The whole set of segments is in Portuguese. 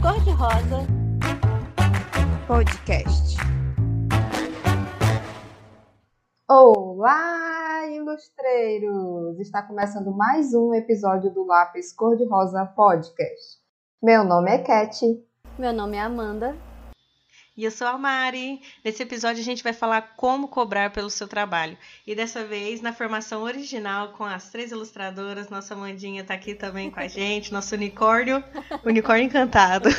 Cor-de-Rosa Podcast. Olá, ilustreiros! Está começando mais um episódio do Lápis Cor-de-Rosa Podcast. Meu nome é Cat. Meu nome é Amanda. E eu sou a Mari. Nesse episódio a gente vai falar como cobrar pelo seu trabalho. E dessa vez na formação original com as três ilustradoras. Nossa Mandinha está aqui também com a gente, nosso unicórnio, unicórnio encantado.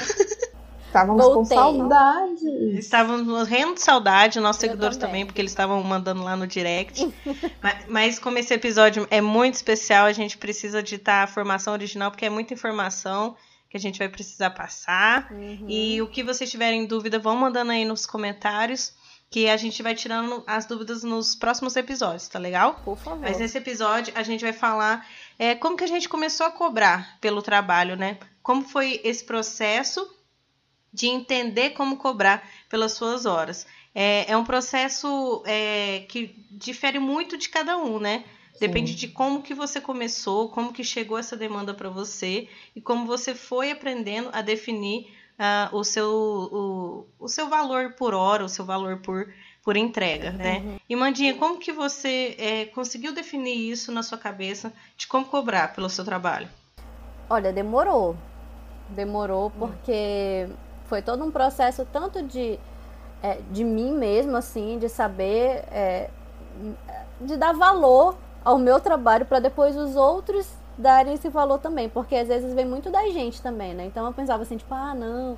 Estávamos Voltei. com saudade. Estávamos morrendo de saudade, nossos eu seguidores também. também, porque eles estavam mandando lá no direct. mas, mas, como esse episódio é muito especial, a gente precisa editar a formação original, porque é muita informação que a gente vai precisar passar. Uhum. E o que vocês tiverem dúvida, vão mandando aí nos comentários. Que a gente vai tirando as dúvidas nos próximos episódios, tá legal? Por favor. Mas nesse episódio a gente vai falar é, como que a gente começou a cobrar pelo trabalho, né? Como foi esse processo de entender como cobrar pelas suas horas. É, é um processo é, que difere muito de cada um, né? Depende Sim. de como que você começou, como que chegou essa demanda para você e como você foi aprendendo a definir uh, o, seu, o, o seu valor por hora, o seu valor por, por entrega, né? Uhum. E Mandinha, como que você é, conseguiu definir isso na sua cabeça de como cobrar pelo seu trabalho? Olha, demorou. Demorou porque foi todo um processo tanto de, é, de mim mesmo, assim, de saber, é, de dar valor ao meu trabalho para depois os outros darem esse valor também, porque às vezes vem muito da gente também, né? Então eu pensava assim, tipo, ah, não,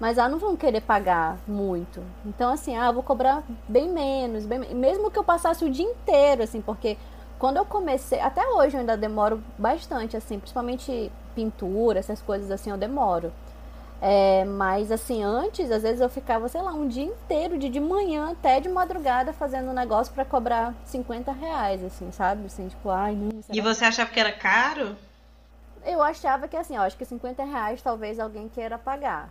mas ah, não vão querer pagar muito. Então assim, ah, vou cobrar bem menos, bem, mesmo que eu passasse o dia inteiro, assim, porque quando eu comecei, até hoje eu ainda demoro bastante, assim, principalmente pintura, essas coisas assim, eu demoro. É, mas assim, antes, às vezes eu ficava, sei lá, um dia inteiro, de, de manhã até de madrugada, fazendo um negócio para cobrar 50 reais, assim, sabe? Assim, tipo, ai, não. E você achava que era caro? Eu achava que assim, eu acho que 50 reais talvez alguém queira pagar.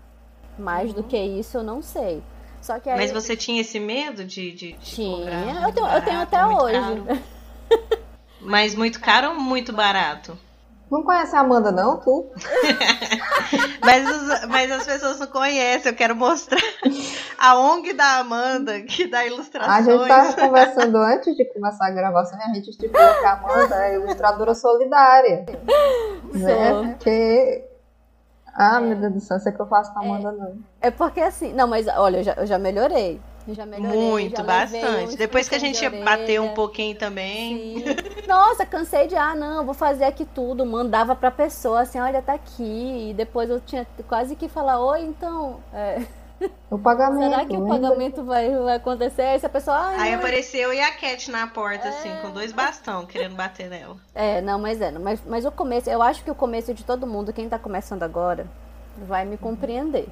Mais uhum. do que isso, eu não sei. Só que aí... Mas você tinha esse medo de, de, de tinha. Eu tenho, barato, eu tenho até hoje. Mas muito caro ou muito barato? Não conhece a Amanda, não, tu? mas, os, mas as pessoas não conhecem, eu quero mostrar a ONG da Amanda, que dá ilustrações. A gente estava conversando antes de começar a gravação e a gente estipulou que a Amanda é ilustradora solidária. Né? Porque. Ah, meu Deus do céu, sei que eu faço com a Amanda, é, não. É porque assim. Não, mas olha, eu já, eu já melhorei. Já melhorei, Muito, já bastante. Depois que a gente bateu um pouquinho também. Sim. Nossa, cansei de, ah, não, vou fazer aqui tudo. Mandava pra pessoa assim, olha, tá aqui. E depois eu tinha quase que falar, oi, então. É... O pagamento. Será que o pagamento vai, vai acontecer? Aí a pessoa. Ah, Aí apareceu e a Cat na porta, assim, é... assim, com dois bastão, querendo bater nela. É, não, mas é. Mas, mas o começo, eu acho que o começo de todo mundo, quem tá começando agora, vai me compreender.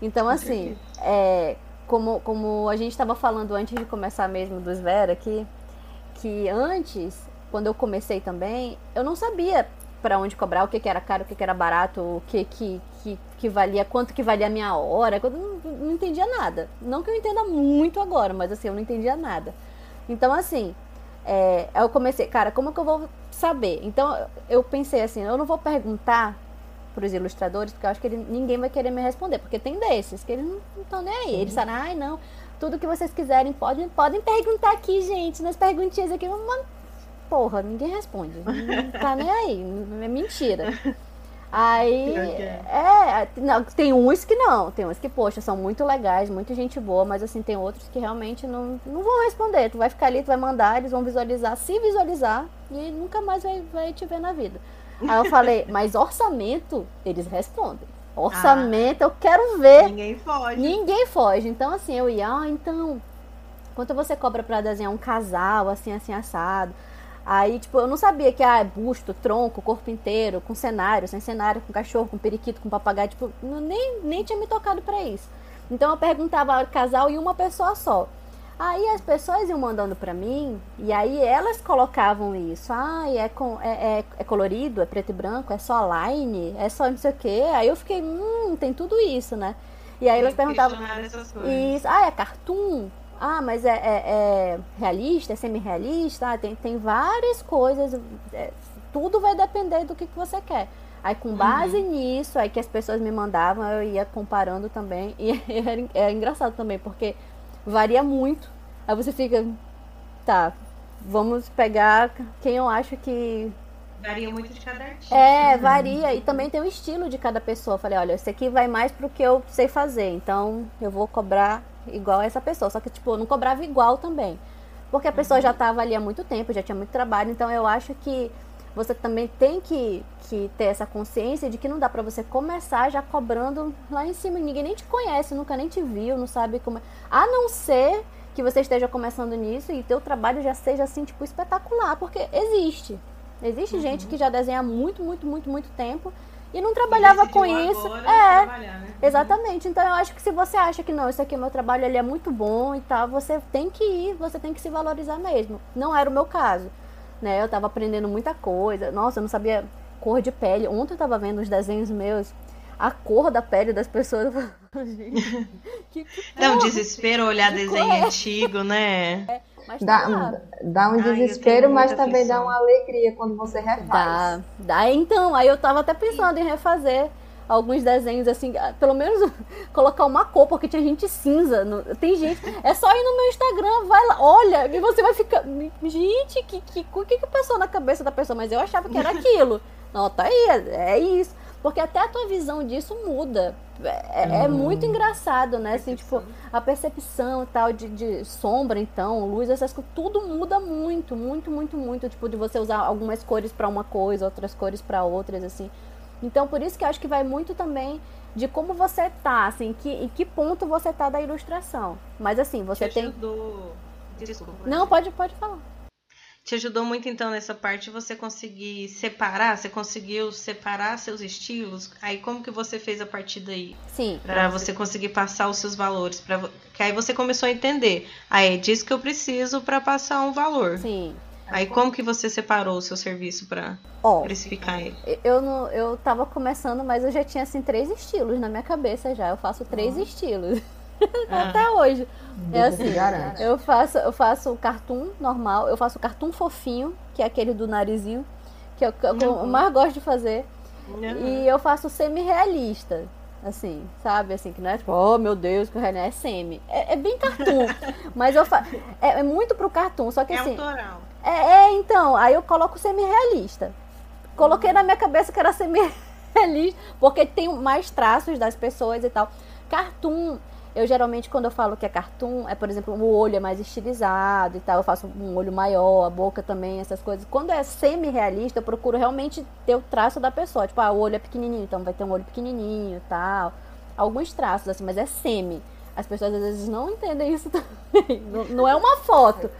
Então, assim, é, como, como a gente estava falando antes de começar mesmo do Svera aqui, que antes, quando eu comecei também, eu não sabia para onde cobrar, o que, que era caro, o que, que era barato, o que, que, que, que valia, quanto que valia a minha hora, eu não, não entendia nada. Não que eu entenda muito agora, mas assim, eu não entendia nada. Então, assim, é, eu comecei, cara, como que eu vou saber? Então, eu pensei assim, eu não vou perguntar para os ilustradores, porque eu acho que ele, ninguém vai querer me responder, porque tem desses que eles não estão nem aí. Eles falam, ai não, tudo que vocês quiserem podem, podem perguntar aqui, gente, nas perguntinhas aqui. Mas, porra, ninguém responde. Não tá nem aí, é mentira. Aí, é, não, tem uns que não, tem uns que, poxa, são muito legais, muita gente boa, mas assim, tem outros que realmente não, não vão responder. Tu vai ficar ali, tu vai mandar, eles vão visualizar, se visualizar, e nunca mais vai, vai te ver na vida. Aí eu falei, mas orçamento, eles respondem. Orçamento, ah, eu quero ver. Ninguém foge. Ninguém foge. Então, assim, eu ia, ah, então, quanto você cobra para desenhar um casal, assim, assim, assado? Aí, tipo, eu não sabia que, ah, é busto, tronco, corpo inteiro, com cenário, sem cenário, com cachorro, com periquito, com papagaio, tipo, nem, nem tinha me tocado para isso. Então eu perguntava casal e uma pessoa só. Aí as pessoas iam mandando para mim e aí elas colocavam isso. Ah, é, com, é, é, é, colorido, é preto e branco, é só line, é só não sei o quê. Aí eu fiquei, hum, tem tudo isso, né? E aí elas perguntavam. Isso, ah, é cartoon? Ah, mas é, é, é realista, é semi-realista? Ah, tem, tem várias coisas. É, tudo vai depender do que, que você quer. Aí com base uhum. nisso, aí que as pessoas me mandavam, eu ia comparando também. E é, é engraçado também, porque varia muito. Aí você fica, tá, vamos pegar quem eu acho que Varia muito de cada artista. É, varia. E também tem o estilo de cada pessoa. Eu falei, olha, esse aqui vai mais pro que eu sei fazer. Então eu vou cobrar igual essa pessoa. Só que, tipo, eu não cobrava igual também. Porque a pessoa já estava ali há muito tempo, já tinha muito trabalho. Então eu acho que você também tem que, que ter essa consciência de que não dá para você começar já cobrando lá em cima. Ninguém nem te conhece, nunca nem te viu, não sabe como. É. A não ser que você esteja começando nisso e teu trabalho já seja assim, tipo, espetacular, porque existe. Existe uhum. gente que já desenha há muito, muito, muito, muito tempo e não trabalhava e com isso. É, né? Exatamente. Então eu acho que se você acha que não, isso aqui é meu trabalho, ele é muito bom e tal, você tem que ir, você tem que se valorizar mesmo. Não era o meu caso, né? Eu tava aprendendo muita coisa. Nossa, eu não sabia cor de pele. Ontem eu tava vendo os desenhos meus, a cor da pele das pessoas. que, que Dá um desespero olhar desenho é? antigo, né? É. Mas dá, tá dá um desespero, mas também aflição. dá uma alegria quando você refaz. Dá, dá. Então, aí eu tava até pensando em refazer alguns desenhos assim, pelo menos colocar uma cor, porque tinha gente cinza. No, tem gente. É só ir no meu Instagram, vai lá, olha, e você vai ficar. Gente, que, que, que, que passou na cabeça da pessoa? Mas eu achava que era aquilo. Não, tá aí, é, é isso. Porque até a tua visão disso muda. É, é, muito engraçado, né? Assim, tipo, a percepção e tal de, de, sombra, então, luz, essas coisas, tudo muda muito, muito, muito, muito. Tipo, de você usar algumas cores para uma coisa, outras cores para outras, assim. Então, por isso que eu acho que vai muito também de como você tá, assim, que, em que ponto você tá da ilustração. Mas assim, você tem. Desculpa. Não, pode, pode falar te ajudou muito então nessa parte você conseguir separar, você conseguiu separar seus estilos. Aí como que você fez a partir daí? Sim. Para você conseguir passar os seus valores, para que aí você começou a entender. Aí é disso que eu preciso para passar um valor. Sim. Aí como que você separou o seu serviço para oh, precificar ele? Eu não, eu tava começando, mas eu já tinha assim três estilos na minha cabeça já. Eu faço três oh. estilos. Ah. Até hoje. É assim, eu faço, eu faço o cartoon normal, eu faço o cartoon fofinho, que é aquele do narizinho, que é o que eu uhum. mais gosto de fazer. Uhum. E eu faço semi-realista, assim, sabe? Assim, que não é tipo, oh meu Deus, que o René é semi. É, é bem cartoon. mas eu faço. É, é, muito pro cartoon, só que é assim. Autoral. É, é, então, aí eu coloco semi-realista. Coloquei na minha cabeça que era semi-realista, porque tem mais traços das pessoas e tal. Cartoon eu geralmente, quando eu falo que é cartoon, é, por exemplo, o olho é mais estilizado e tal. Eu faço um olho maior, a boca também, essas coisas. Quando é semi-realista, eu procuro realmente ter o traço da pessoa. Tipo, ah, o olho é pequenininho, então vai ter um olho pequenininho e tal. Alguns traços, assim, mas é semi. As pessoas às vezes não entendem isso também. Não, não é uma foto,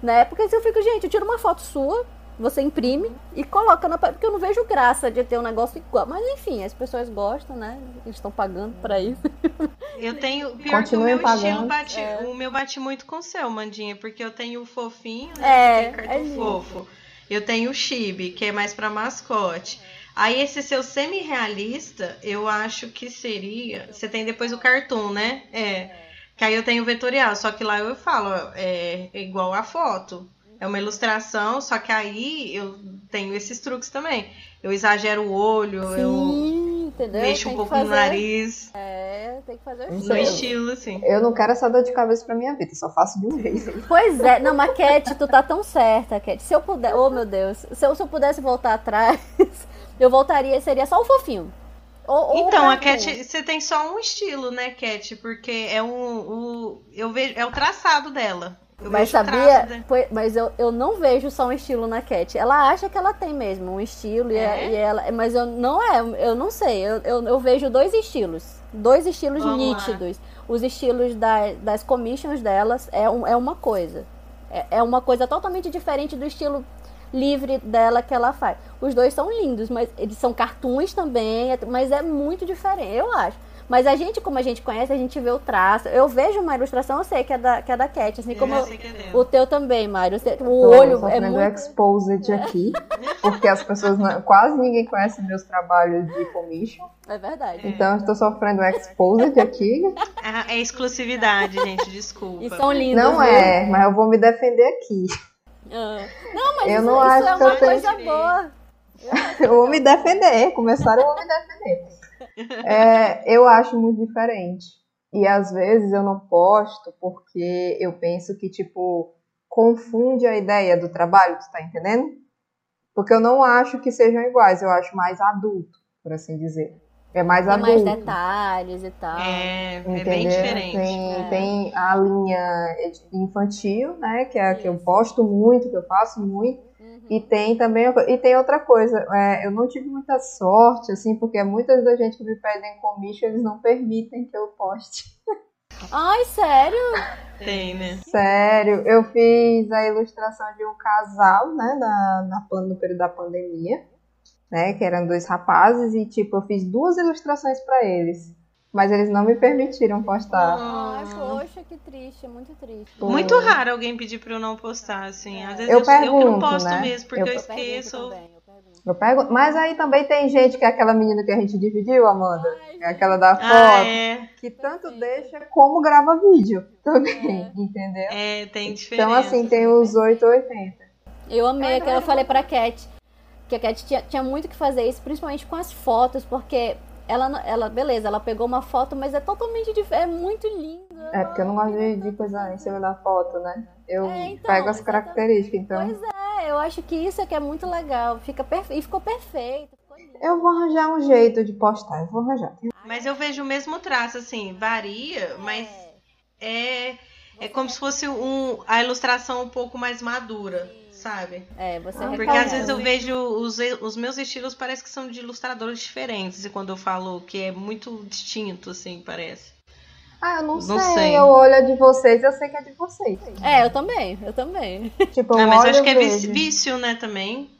né? Porque se eu fico, gente, eu tiro uma foto sua, você imprime e coloca na porque eu não vejo graça de ter um negócio igual. Mas enfim, as pessoas gostam, né? Eles estão pagando para isso. Eu tenho pior Continuem que o meu pagando. estilo bate, é. o meu bate muito com o seu, Mandinha, porque eu tenho o fofinho, né? É, cartão é fofo. Eu tenho o chibi, que é mais para mascote. Aí esse seu semi-realista, eu acho que seria, você tem depois o cartoon, né? É. Que aí eu tenho o vetorial, só que lá eu falo, é, é igual a foto. É uma ilustração, só que aí eu tenho esses truques também. Eu exagero o olho, Sim, eu entendeu? mexo um pouco fazer... no nariz. É, tem que fazer No estilo, assim. Eu não quero essa dor de cabeça pra minha vida, só faço de um jeito. Pois é, não, mas Cat, tu tá tão certa, Cat. Se eu puder, oh meu Deus, se eu, se eu pudesse voltar atrás, eu voltaria, seria só o fofinho. Ou, então, a Cat, você tem só um estilo, né, Cat? Porque é um, o, eu vejo, é o traçado dela. Eu mas sabia? Foi, mas eu, eu não vejo só um estilo na Cat. Ela acha que ela tem mesmo um estilo, é? e, e, ela, mas eu não é, eu não sei. Eu, eu, eu vejo dois estilos. Dois estilos Vamos nítidos. Lá. Os estilos da, das commissions delas é, um, é uma coisa. É, é uma coisa totalmente diferente do estilo livre dela que ela faz. Os dois são lindos, mas eles são cartoons também, mas é muito diferente, eu acho. Mas a gente, como a gente conhece, a gente vê o traço. Eu vejo uma ilustração, eu sei que é da, que é da Cat, assim como eu, o teu também, Mário. O olho é muito... exposed aqui, porque as pessoas, não, quase ninguém conhece meus trabalhos de commission. É verdade. Então eu estou sofrendo exposed aqui. Ah, é exclusividade, gente, desculpa. E são lindos. Não viu? é, mas eu vou me defender aqui. Ah. Não, mas eu isso, não isso acho é uma coisa tenho... boa. Eu vou me defender, começaram, eu vou me defender. É, eu acho muito diferente. E às vezes eu não posto porque eu penso que, tipo, confunde a ideia do trabalho, tu tá entendendo? Porque eu não acho que sejam iguais, eu acho mais adulto, por assim dizer. É mais Tem adulto. mais detalhes e tal. É, é Entendeu? bem diferente. Tem, É. tem a linha infantil, né? Que é a que eu posto muito, que eu faço muito. E tem também e tem outra coisa. é, eu não tive muita sorte, assim, porque muitas da gente que me pedem commission, eles não permitem que eu poste. Ai, sério? Tem, né? Sério, eu fiz a ilustração de um casal, né? Na, na, no período da pandemia, né? Que eram dois rapazes, e tipo, eu fiz duas ilustrações pra eles. Mas eles não me permitiram postar. Ah. poxa, que triste, muito triste. Pô. Muito raro alguém pedir pra eu não postar, assim. Às vezes Eu eu, eu que não pergunto, posto né? mesmo, porque Eu- eu, Eu pergunto esqueço. também, eu pergunto. Eu pego, mas aí também tem gente que é aquela menina que a gente dividiu, Amanda. Ai, É aquela da foto. Ah, é. Que tanto deixa como grava vídeo também, entendeu? É, tem diferença. Então, assim, tem os 8 ou 80. Eu amei aquela, eu falei pra Cat que a Cat tinha, tinha muito que fazer isso, principalmente com as fotos, porque ela, ela, beleza, ela pegou uma foto, mas é totalmente diferente, é muito linda. É, porque eu não gosto de, de coisa em cima da foto, né? Eu É, então, pego as características, então. Pois é, eu acho que isso é que é muito legal, fica perfe... e ficou perfeito. Ficou lindo. Eu vou arranjar um jeito de postar, eu vou arranjar. Mas eu vejo o mesmo traço, assim, varia, mas é, é como se fosse um, a ilustração um pouco mais madura, sabe? É, você Ah, Porque às vezes eu vejo os, os meus estilos parece que são de ilustradores diferentes, e quando eu falo que é muito distinto, assim, parece. Ah, eu não, Não sei. sei. Eu olho a de vocês, eu sei que é de vocês. É, eu também, eu também. Tipo, eu Ah, mas acho que é vejo. vício, né, também.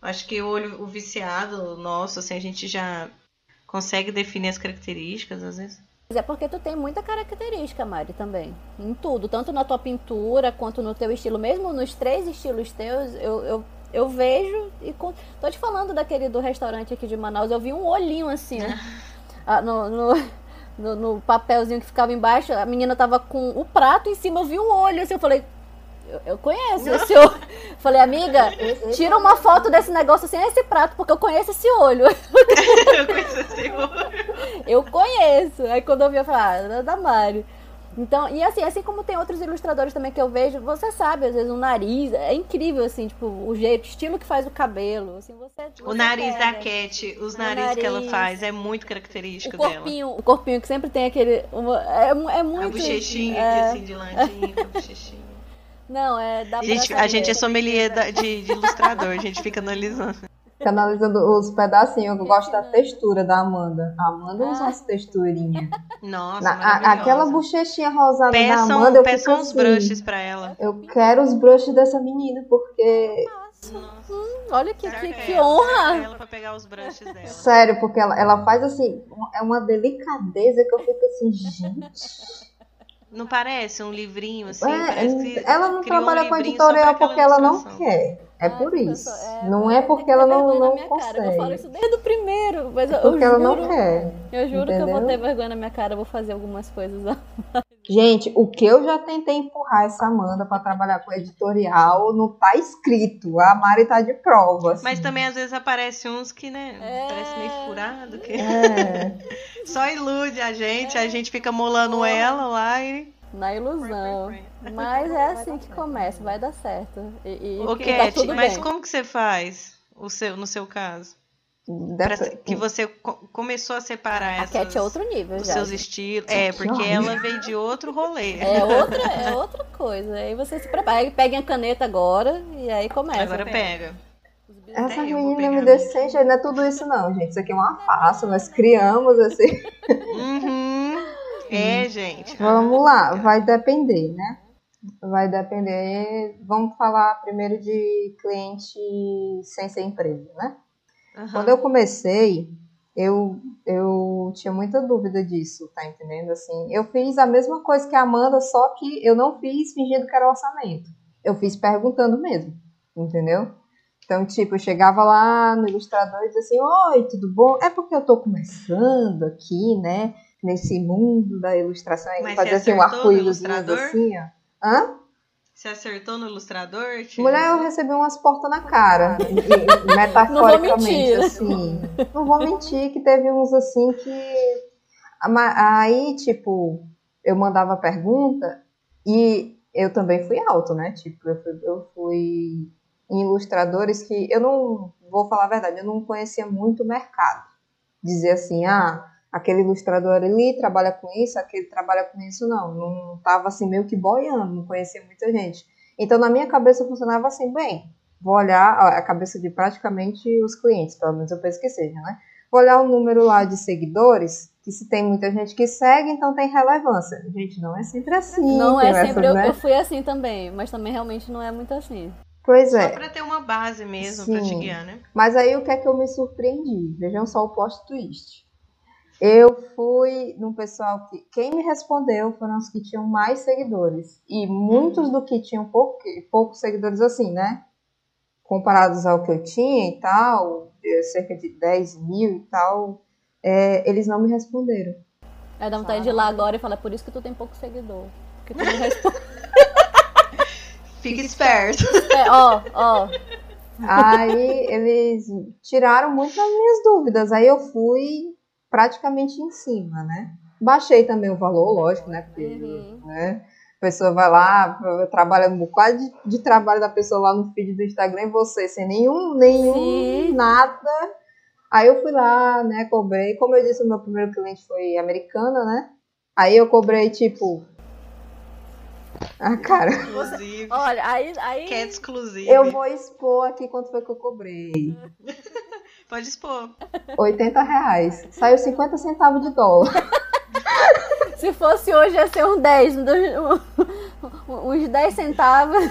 Acho que o olho o viciado nosso, assim, a gente já consegue definir as características, às vezes. Mas é porque tu tem muita característica, Mari, também. Em tudo. Tanto na tua pintura, quanto no teu estilo. Mesmo nos três estilos teus, eu, eu, eu vejo e... Tô te falando daquele do restaurante aqui de Manaus. Eu vi um olhinho assim, né? Ah, no, no, no- no papelzinho que ficava embaixo. A menina tava com o prato em cima. Eu vi um olho assim. Eu falei... Eu, eu conheço esse olho. Falei, amiga, tira uma foto desse negócio sem esse prato, porque eu conheço esse olho. eu conheço esse olho. Eu conheço. Aí quando eu vi, eu falei, ah, é da Mari. Então, e assim, assim como tem outros ilustradores também que eu vejo, você sabe, às vezes o nariz, é incrível, assim, tipo, o jeito, o estilo que faz o cabelo, assim, você... O você nariz da. Cat, os O narizes que ela nariz. faz, é muito O característico dela. corpinho, o corpinho que sempre tem aquele... uma- é, é muito... A bochechinha é, aqui, assim, de ladinho, a bochechinha. Não, é... Dá A pra gente, a gente é sommelier da- de, de ilustrador, a gente fica analisando. Fica analisando os pedacinhos. Eu gosto da textura da Amanda. A Amanda usa Ah. umas texturinhas. Nossa, Na- a- aquela bochechinha rosada da Peçam, Amanda, eu peçam uns assim, brushes pra ela. Eu quero os brushes dessa menina, porque. Nossa, Olha que, que, que ela, honra! ela pra pegar os brushes dela. Sério, porque ela, ela faz assim. É uma delicadeza que eu fico assim, gente. Não parece um livrinho assim? É, parece que ela não criou um trabalha com editorial porque ela não quer. É por isso. pessoa, não é porque que ela não, vergonha na não minha cara. Eu falo consegue. isso desde o primeiro, mas eu, Porque eu ela juro, não quer. eu juro que eu vou entendeu? ter vergonha na minha cara, eu vou fazer algumas coisas lá. Gente, o que eu já tentei empurrar essa Amanda pra trabalhar com editorial não tá escrito. A Mari tá de prova. assim. Mas também às vezes aparece uns que, né, É. parece meio furado, que É. só ilude a gente, a gente fica molando ela lá e... Na ilusão. Mas é assim que começa, vai dar certo. E, e, Ô, e tá mas bem. como que você faz o seu, no seu caso? Pra- que você co- começou a separar A essas, Cat é outro nível os já. seus estilos. É, porque ela veio de outro rolê. É outra, é outra coisa. Aí você se prepara. Aí peguem a caneta agora e aí começa. Agora pega. Essa menina me a decente, não é tudo isso não, gente. Isso aqui é uma farsa, nós criamos assim. Uhum. É, gente. Vamos lá, vai depender, né? Vai depender. Vamos falar primeiro de cliente sem ser empresa, né? Aham. Quando eu comecei, eu, eu tinha muita dúvida disso, tá entendendo? Assim, eu fiz a mesma coisa que a Amanda, só que eu não fiz fingindo que era orçamento. Eu fiz perguntando mesmo, entendeu? Então, tipo, eu chegava lá no ilustrador e dizia assim, oi, tudo bom? É porque eu tô começando aqui, né? Nesse mundo da ilustração. Aí fazia assim um arco-íris assim, ó. Hã? Você acertou no ilustrador? Tia? Mulher, eu recebi umas portas na cara. metaforicamente, assim. Não vou mentir que teve uns assim que. Aí, tipo, eu mandava pergunta e eu também fui alto, né? Tipo, eu fui, eu fui em ilustradores que eu não vou falar a verdade, eu não conhecia muito o mercado. Dizer assim, ah, aquele ilustrador ali trabalha com isso, aquele trabalha com isso, não. Não tava assim meio que boiando, não conhecia muita gente. Então, na minha cabeça funcionava assim, bem, vou olhar a cabeça de praticamente os clientes, pelo menos eu penso que seja, né? Vou olhar o número lá de seguidores, que se tem muita gente que segue, então tem relevância. Gente, não é sempre assim. Não é essas, sempre. Eu, né? eu fui assim também, mas também realmente não é muito assim. Pois Só é. pra ter uma base mesmo pra te Sim. guiar, né? Mas aí o que é que eu me surpreendi? Vejam só o plot twist. Eu fui no pessoal que. Quem me respondeu foram os que tinham mais seguidores. E muitos do que tinham pouco, poucos seguidores, assim, né? Comparados ao que eu tinha e tal, eh, cerca de 10 mil e tal, eh, eles não me responderam. Aí dá vontade de ir lá agora e falar, por isso que tu tem pouco seguidor. Porque tu não responde. Fica esperto. É, ó, ó. Aí eles tiraram muitas minhas dúvidas. Aí eu fui praticamente em cima, né? Baixei também o valor, lógico, né? Porque, Uhum. né? A pessoa vai lá, trabalha um bocado de, de trabalho da pessoa lá no feed do Instagram e você sem nenhum, nenhum, Sim. nada. Aí eu fui lá, né? Cobrei. Como eu disse, o meu primeiro cliente foi americana, né? Aí eu cobrei, tipo. Ah, cara. Exclusive. Olha, aí. aí... Que é exclusivo. Eu vou expor aqui quanto foi que eu cobrei. Pode expor. 80 reais. Saiu 50 centavos de dólar. Se fosse hoje ia ser um 10, um dois- um- uns 10 centavos.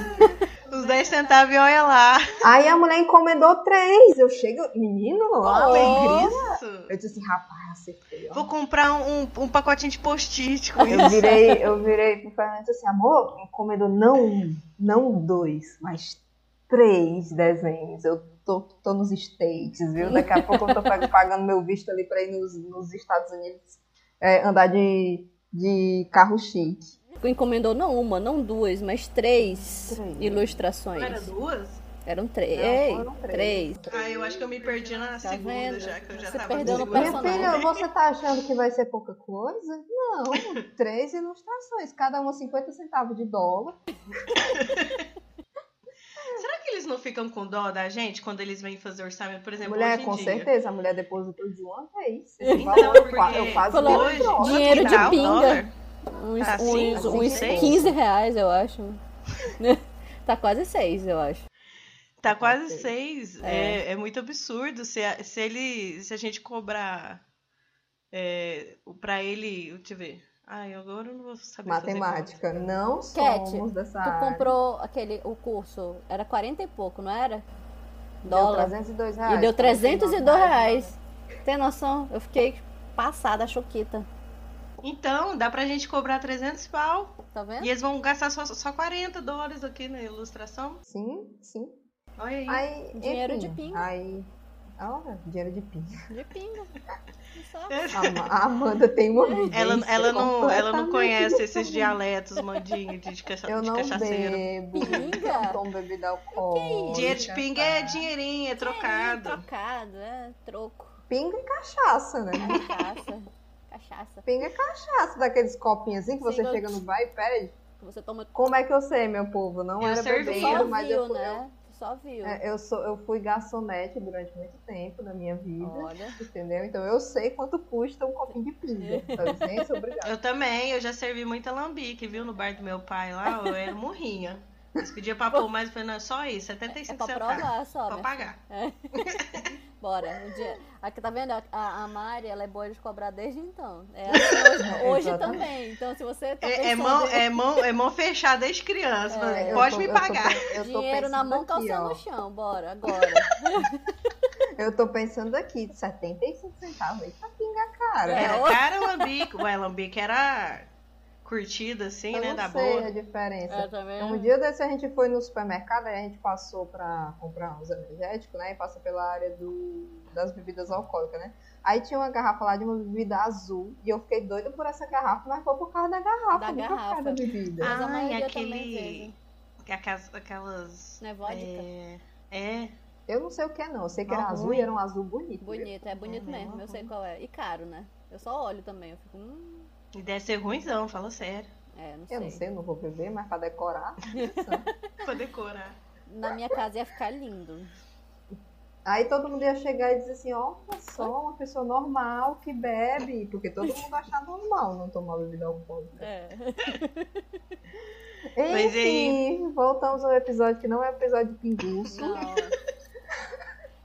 Os 10 centavos e olha lá. Aí a mulher encomendou três. Eu chego, menino, ó, alegria. Isso. Eu disse assim, rapaz, acertei. ó. Vou comprar um, um pacotinho de post-it com Eu isso. virei, eu virei pro Fernando disse assim, amor, encomendou não um, não dois, mas três desenhos. Eu tô, tô nos States, viu? Daqui a pouco eu tô pag- pagando meu visto ali pra ir nos, nos Estados Unidos é, andar de, de carro chique. Encomendou não uma, não duas, mas três, Três. ilustrações. Não era duas? Eram três. Não, Ei, foram três. Ah, eu acho que eu me perdi na Tá segunda vendo? já, que eu já Você tava perdeu no. Minha filha, você tá achando que vai ser pouca coisa? Não, três ilustrações, cada uma 50 centavos de dólar. Eles não ficam com dó da gente quando eles vêm fazer orçamento, por exemplo, mulher, hoje em com dia? certeza, a mulher deposatou de uma vez. Então, Valor, porque eu quase Falou, não hoje, dinheiro de tá pinga. dólar? Uns, Tá assim? uns, Assim, uns seis? 15 reais, eu acho. tá quase seis, eu acho. Tá quase Ok. seis. É. É, é muito absurdo se a, se ele, se a gente cobrar é, pra ele, deixa eu ver. Ai, agora eu não vou saber fazer Matemática, não Cat, somos dessa Tu área. comprou aquele, o curso, era 40 e pouco, não era? Deu Dólar. 302 reais. E deu 302 reais. reais. Tem noção? Eu fiquei passada, choquita. Então, dá pra gente cobrar 300 pau. Tá vendo? E eles vão gastar só, só 40 dólares aqui na ilustração. Sim, sim. Olha aí. Aí, Dinheiro enfim, de pinga. Aí, olha, dinheiro de pinga. De pinga. Só. A, Ma- a Amanda tem uma vivência Ela, ela, não, ela não conhece esses dialetos, mandinho, de, de, cacha, Eu de não cachaceiro. bebo, Pinga? não tomo bebida alcoólica. Dinheiro de pinga é dinheirinho, é trocado. Trocado, é troco. Pinga e cachaça, né? Cachaça. Cachaça. Pinga é cachaça, daqueles copinhos assim que você Sim, chega no bar e pede. Que você toma. Como é que eu sei, meu povo? Não Eu era só mas eu fui, né? Tu só viu. É, eu, sou, eu fui garçonete durante muito tempo da minha vida, Olha. entendeu? Então eu sei quanto custa um copinho de pinga. Gente, obrigada. Eu também, eu já servi muita lambique, viu? No bar do meu pai lá, eu era morrinha. Eles pediam pra pôr mais, eu falei, não, é só isso, É 75 pra centavos. provar só, Pra minha pagar. Bora. Um dia... Aqui tá vendo? A, a Mari, ela é boa de cobrar desde então. É assim hoje, hoje também. Então, se você tá É, é pensando mão, é, mão, é mão fechada desde criança. É, Eu pode tô- me eu tô pagar. eu tô dinheiro na pensando mão, ó. no chão. Bora, agora. Eu tô pensando aqui, 75 centavos pra pinga cara. É, Era cara lambique. Ué, lambique era curtida assim, eu né? não Da sei boa. a diferença. É, tá vendo? Um dia desse a gente foi no supermercado, aí a gente passou pra comprar uns energéticos, né? E passa pela área do, das bebidas alcoólicas, né? Aí tinha uma garrafa lá de uma bebida azul, e eu fiquei doida por essa garrafa, mas foi por causa da garrafa, Da não foi por causa garrafa. da bebida. Mas a aquele- também. Aquelas. aquelas Não é vodka? é, é, Eu não sei o que é, não. Eu sei que era Marrom. azul e era um azul bonito. Bonito, é bonito É, mesmo. Eu sei qual é. E caro, né? Eu só olho também. Eu fico, hum, e deve ser ruimzão, fala sério. é, não sei. Eu não sei, eu não vou beber, mas pra decorar. Pra decorar. Na minha casa ia ficar lindo. Aí todo mundo ia chegar e dizer assim, ó, só uma pessoa normal que bebe, porque todo mundo achava normal não tomar bebida alcoólica. É. Mas Enfim, voltamos ao episódio que não é episódio de pinguço. Não.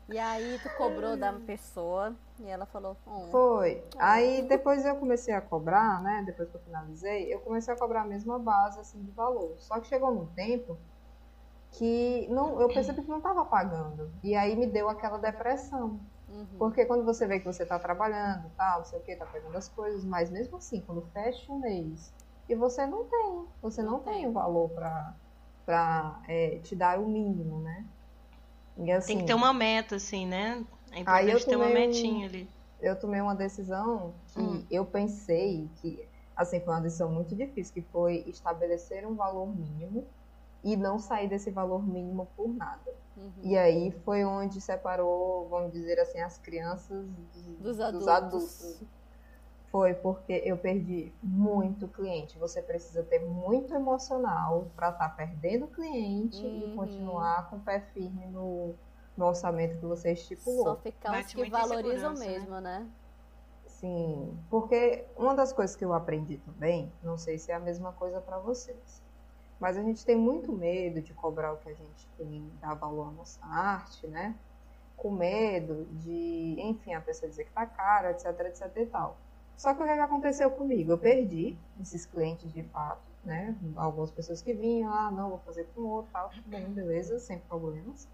E aí tu cobrou da pessoa e ela falou, "Hum, Foi. Aí depois eu comecei a cobrar, né? Depois que eu finalizei, eu comecei a cobrar a mesma base assim de valor. Só que chegou num tempo que não, eu percebi que não estava pagando. E aí me deu aquela depressão. uhum, Porque quando você vê que você está trabalhando, tal, não sei o que, tá pegando as coisas, mas mesmo assim, quando fecha um mês e você não tem, você não, Não tem o valor para pra é, te dar o mínimo, né? E assim, Tem que ter uma meta, assim, né? É Aí eu importante ter uma tomei um- metinha ali. eu tomei uma decisão que Hum. eu pensei que, assim, foi uma decisão muito difícil, que foi estabelecer um valor mínimo e não sair desse valor mínimo por nada. uhum. E aí foi onde separou, vamos dizer assim, as crianças Dos adultos. adultos. Foi porque eu perdi muito cliente. Você precisa ter muito emocional para estar perdendo cliente e Uhum. continuar com o pé firme no, no orçamento que você estipulou. Só ficar os que valorizam né? mesmo, né? Sim, porque uma das coisas que eu aprendi também, não sei se é a mesma coisa para vocês, mas a gente tem muito medo de cobrar o que a gente tem, dar valor à nossa arte, né? Com medo de, enfim, a pessoa dizer que tá caro, etc, etc e tal. Só que o que aconteceu comigo? Eu perdi esses clientes de fato, né? Algumas pessoas que vinham, ah, não, vou fazer com outro, tal, tudo bem, beleza, sem problemas.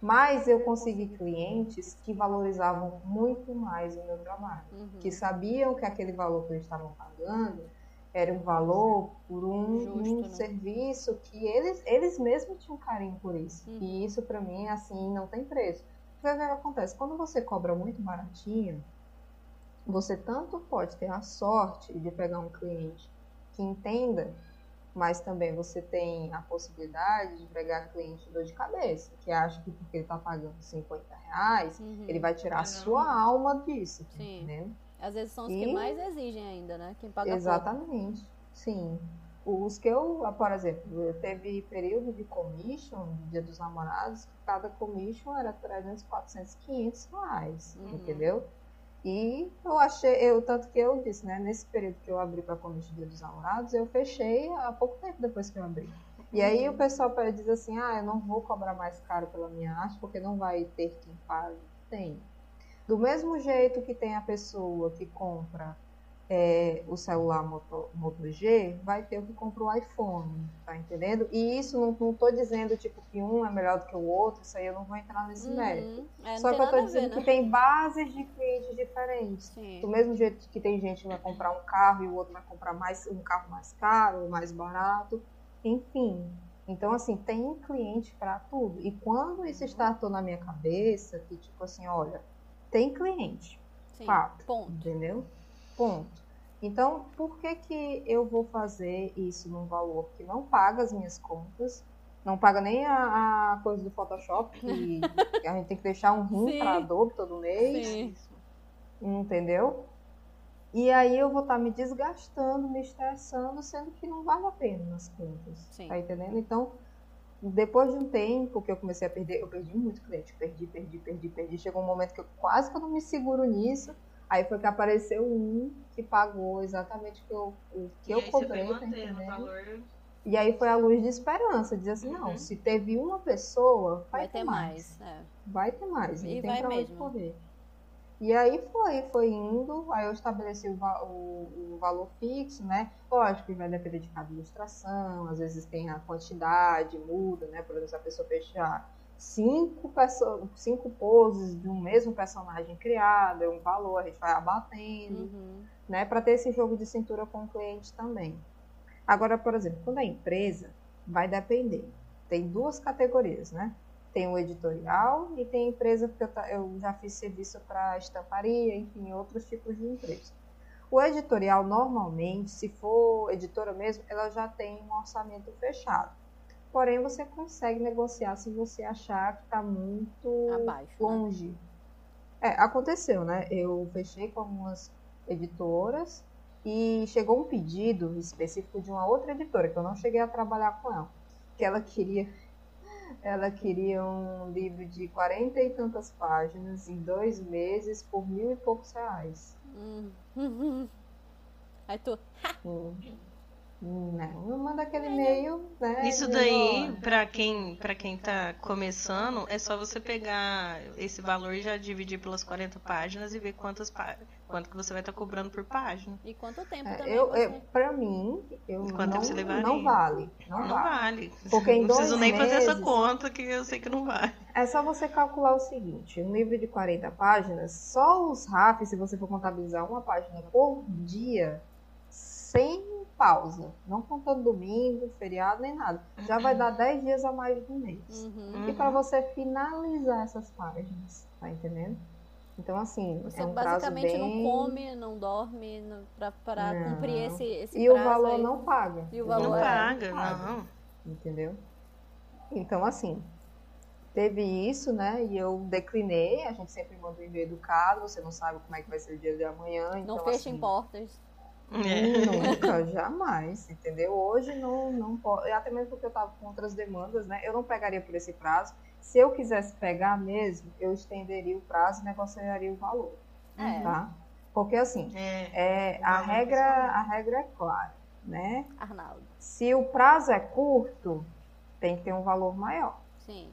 Mas eu consegui clientes que valorizavam muito mais o meu trabalho Uhum. que sabiam que aquele valor que eles estavam pagando era um valor por um, Justo, um né? serviço que eles, eles mesmos tinham carinho por isso. Uhum. E isso pra mim, assim, não tem preço. O que acontece? Quando você cobra muito baratinho, você tanto pode ter a sorte de pegar um cliente que entenda, mas também você tem a possibilidade de pegar cliente dor de cabeça, que acha que porque ele está pagando 50 reais, Uhum. ele vai tirar a sua alma disso, Sim. entendendo? Às vezes são os E- que mais exigem ainda, né? Quem paga pouco. Exatamente, sim. Os que eu, por exemplo, eu teve período de commission, Dia dos Namorados, que cada commission era 300, 400, 500 reais, Uhum. entendeu? E eu achei, eu tanto que eu disse, né, nesse período que eu abri para commission Dia dos Namorados, eu fechei há pouco tempo depois que eu abri. E aí o pessoal dizer assim, ah, eu não vou cobrar mais caro pela minha arte porque não vai ter quem pague. Tem. Do mesmo jeito que tem a pessoa que compra é, o celular Moto, Moto G, vai ter o que compra o iPhone, tá entendendo? E isso não, não tô dizendo tipo que um é melhor do que o outro, isso aí eu não vou entrar nesse mérito. Uhum. É, não Só que eu tô dizendo ver, que né? tem bases de clientes diferentes. Sim. Do mesmo jeito que tem gente que vai comprar um carro e o outro vai comprar mais um carro mais caro, mais barato, enfim. Então, assim, tem cliente para tudo. E quando isso startou na minha cabeça, que tipo assim, olha, tem cliente, Sim. fato. Ponto. entendeu? Ponto. Então, por que que eu vou fazer isso num valor que não paga as minhas contas, não paga nem a, a coisa do Photoshop, que, a gente tem que deixar um rim para Adobe todo mês, Sim. entendeu? E aí eu vou estar me desgastando, me estressando, sendo que não vale a pena nas contas. Sim. Tá entendendo? Então, depois de um tempo que eu comecei a perder, eu perdi muito cliente, perdi, perdi, perdi, perdi. Chegou um momento que eu quase que eu não me seguro nisso. Aí foi que apareceu um que pagou exatamente o que eu, o que E eu aí você foi cobrei, tá valor. E aí foi a luz de esperança, dizer assim, não, Uhum. se teve uma pessoa, vai, Vai ter mais. É. Vai ter mais, não E tem vai pra onde mesmo. correr. E aí foi, foi indo, aí eu estabeleci o, o- o valor fixo, né? Lógico que vai depender de cada ilustração, às vezes tem a quantidade, muda, né? Por exemplo, se a pessoa fechar cinco, cinco poses de um mesmo personagem criado, é um valor, a gente vai abatendo Uhum. né, para ter esse jogo de cintura com o cliente também. Agora, por exemplo, quando é empresa, vai depender. Tem duas categorias, né? Tem o editorial e tem a empresa, porque eu, eu já fiz serviço para estamparia, enfim, outros tipos de empresa. O editorial, normalmente, se for editora mesmo, ela já tem um orçamento fechado. Porém você consegue negociar se você achar que está muito Abaixo, né? longe. É, aconteceu, né? Eu fechei com algumas editoras e chegou um pedido específico de uma outra editora, que eu não cheguei a trabalhar com ela. Que ela queria. Ela queria um livro de quarenta e tantas páginas em dois meses por mil e poucos reais. Hum. Aí tu. Hum. Não, não manda aquele e-mail, né? Isso daí, ó, pra quem, pra quem tá começando, é só você pegar esse valor e já dividir pelas 40 páginas e ver quantas pá- quanto que você vai estar cobrando por página. E quanto tempo é, também eu, você... eu, pra mim, eu Quanto tempo você não, levaria? não vale. Não, Não vale. vale. Porque em não preciso dois nem fazer essa meses- conta que eu sei que não vale. É só você calcular o seguinte: um livro de 40 páginas, só os RAF, se você for contabilizar uma página por dia, sem pausa, não contando domingo, feriado, nem nada, já vai dar 10 dias a mais do mês. Uhum. E para você finalizar essas páginas, tá entendendo? Então, assim, Você é um prazo basicamente bem... não come, não dorme não, Não. cumprir esse, esse E o prazo valor aí. não paga. E o Não valor é- paga, não. entendeu? Então, assim, teve isso, né? E eu declinei. A gente sempre manda um e-mail educado. Você não sabe como é que vai ser o dia de amanhã. Não então, fechem assim, portas. É. Nunca, jamais, entendeu? Hoje não, não pode. Até mesmo porque eu tava com outras demandas, né? Eu não pegaria por esse prazo. Se eu quisesse pegar mesmo, eu estenderia o prazo e negociaria o valor, É. tá? Porque assim, É. é, a Valor regra, a regra é clara, né? Arnaldo. Se o prazo é curto, tem que ter um valor maior. Sim.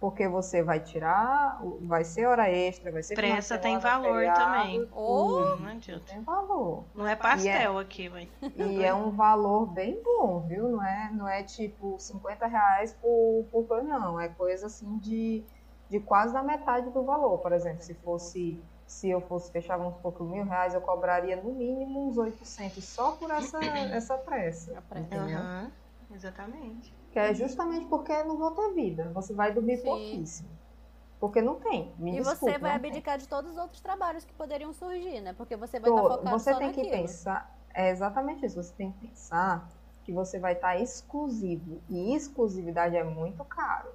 Porque você vai tirar, vai ser hora extra, vai ser Pressa tem valor feriado, também. Ou Não adianta. Tem valor. Não é pastel aqui, mãe. E é um valor bem bom, viu? Não é, não é tipo 50 reais por, por coisa, não. É coisa assim de, de quase da metade do valor. Por exemplo, se fosse. Se eu fosse fechar, vamos supor, por mil reais, eu cobraria no mínimo uns 800 só por essa, essa pressa. A pressa. Aham, Exatamente. Que é justamente porque eu não vou ter vida. Você vai dormir Sim. pouquíssimo. Porque não tem. Me E desculpa, você vai não tem. abdicar de todos os outros trabalhos que poderiam surgir, né? Porque você vai estar Tô- focado você só tem que naquilo. pensar, é exatamente isso, você tem que pensar que você vai estar exclusivo. E exclusividade é muito caro.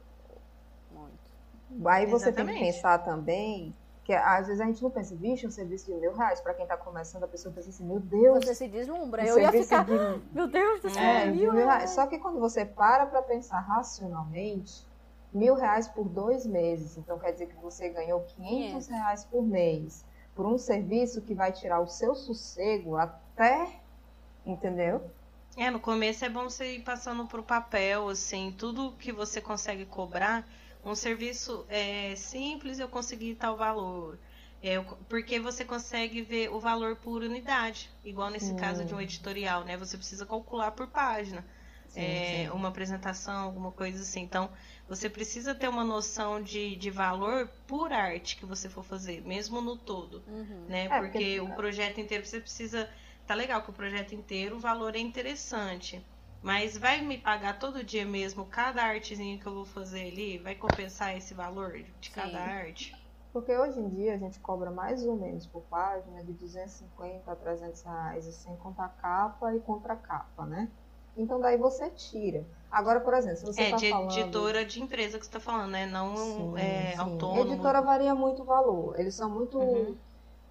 Muito. Aí você tem que Exatamente. pensar também que às vezes a gente não pensa, vixe, um serviço de mil reais. Para quem está começando, a pessoa pensa assim, meu Deus, Você se deslumbra. um Eu ia serviço ficar. de Meu Deus do céu, É, mil mil reais. Só que quando você para para pensar racionalmente, mil reais por dois meses, então quer dizer que você ganhou 500 reais por mês por um serviço que vai tirar o seu sossego até, entendeu? É, no começo é bom você ir passando pro papel, assim, tudo que você consegue cobrar. Um serviço é, simples, eu consegui tal valor. É, porque você consegue ver o valor por unidade. Igual nesse Hum. caso de um editorial, né? Você precisa calcular por página. Sim, é, sim. uma apresentação, alguma coisa assim. Então, você precisa ter uma noção de, de valor por arte que você for fazer, mesmo no todo Uhum. né? É, porque, porque- o projeto inteiro você precisa. Tá legal que o projeto inteiro o valor é interessante. Mas vai me pagar todo dia mesmo cada artezinha que eu vou fazer ali? Vai compensar esse valor de cada Sim. arte? Porque hoje em dia a gente cobra mais ou menos por página de 250 a 300 reais, sem contar capa e contracapa, né? Então daí você tira. Agora, por exemplo, se você é, tá de falando... editora de empresa que você tá falando, né? Não Sim, é, sim. autônomo. Editora varia muito o valor. Eles são muito, Uhum.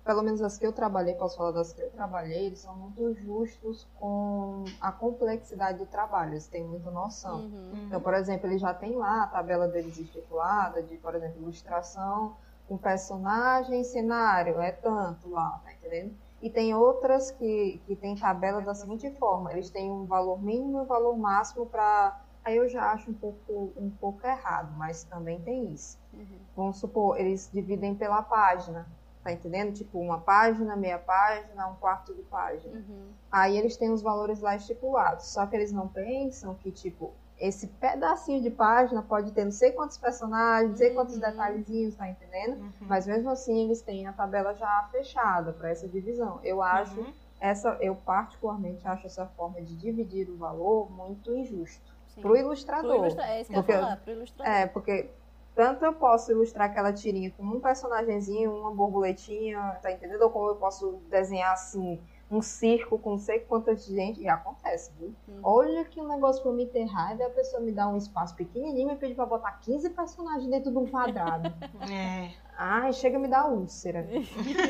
Pelo menos as que eu trabalhei, posso falar das que eu trabalhei, eles são muito justos com a complexidade do trabalho. Eles têm muita noção. Uhum. Então, por exemplo, ele já tem lá a tabela deles estipulada de, por exemplo, ilustração com personagem, cenário, é tanto lá, tá entendendo? E tem outras que, que tem tabela da seguinte forma, eles têm um valor mínimo e um valor máximo para... Aí eu já acho um pouco, um pouco errado, mas também tem isso. Uhum. Vamos supor, eles dividem pela página, tá entendendo? Tipo, uma página, meia página, um quarto de página. Uhum. Aí eles têm os valores lá estipulados. Só que eles não pensam que, tipo, esse pedacinho de página pode ter não sei quantos personagens, não sei quantos Uhum. detalhezinhos, tá entendendo? Uhum. Mas mesmo assim eles têm a tabela já fechada para essa divisão. Eu acho Uhum. essa, eu particularmente acho essa forma de dividir o valor muito injusto Sim. pro ilustrador. Pro ilustra- É isso que eu ia falar, pro ilustrador. É, porque tanto eu posso ilustrar aquela tirinha com um personagemzinho, uma borboletinha, tá entendendo? Ou como eu posso desenhar assim um circo com não sei quantas gente. E acontece, viu? Uhum. Olha que um negócio pra me ter raiva e a pessoa me dá um espaço pequenininho e pede pra botar 15 personagens dentro de um quadrado. É. Ai, chega a me dar úlcera.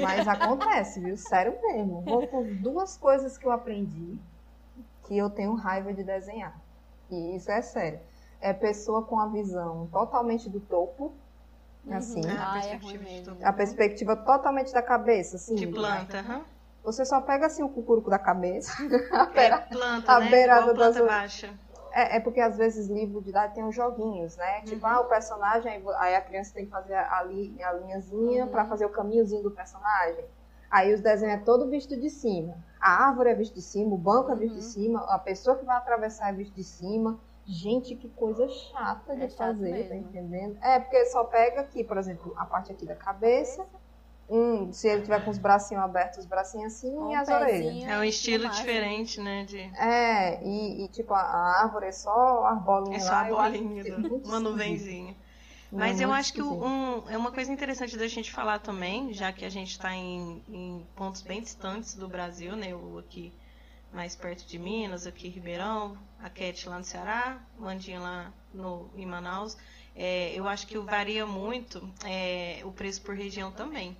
Mas acontece, viu? Sério mesmo. Vou com duas coisas que eu aprendi que eu tenho raiva de desenhar. E isso é sério. É pessoa com a visão totalmente do topo. Uhum. Assim. Ah, a, perspectiva é a perspectiva totalmente da cabeça, assim. De planta, aham. Uhum. Você só pega assim o cucuruco da cabeça. a beira, é planta, a né? beirada planta das baixa. É, é, porque às vezes livro de idade tem uns joguinhos, né? Tipo, uhum. ah, o personagem, aí a criança tem que fazer a, li, a linhazinha uhum. para fazer o caminhozinho do personagem. Aí os desenhos é todo visto de cima. A árvore é visto de cima, o banco é visto de uhum. cima, a pessoa que vai atravessar é visto de cima. Gente, que coisa chata de é fazer, tá entendendo? É, porque só pega aqui, por exemplo, a parte aqui da cabeça um, se ele tiver com os bracinhos abertos, os bracinhos assim um e as orelhas. É um estilo diferente, né? De... É, e, e tipo, a, a, árvore é só a bolinha É só a bolinha, do, uma nuvenzinha. Mas eu acho que um, é uma coisa interessante da gente falar também, já que a gente está em, em, pontos bem distantes do Brasil, né? Eu aqui mais perto de Minas, aqui em Ribeirão, a Cat lá no Ceará, o Andinha lá no, em Manaus. É, eu acho que varia muito é, o preço por região também.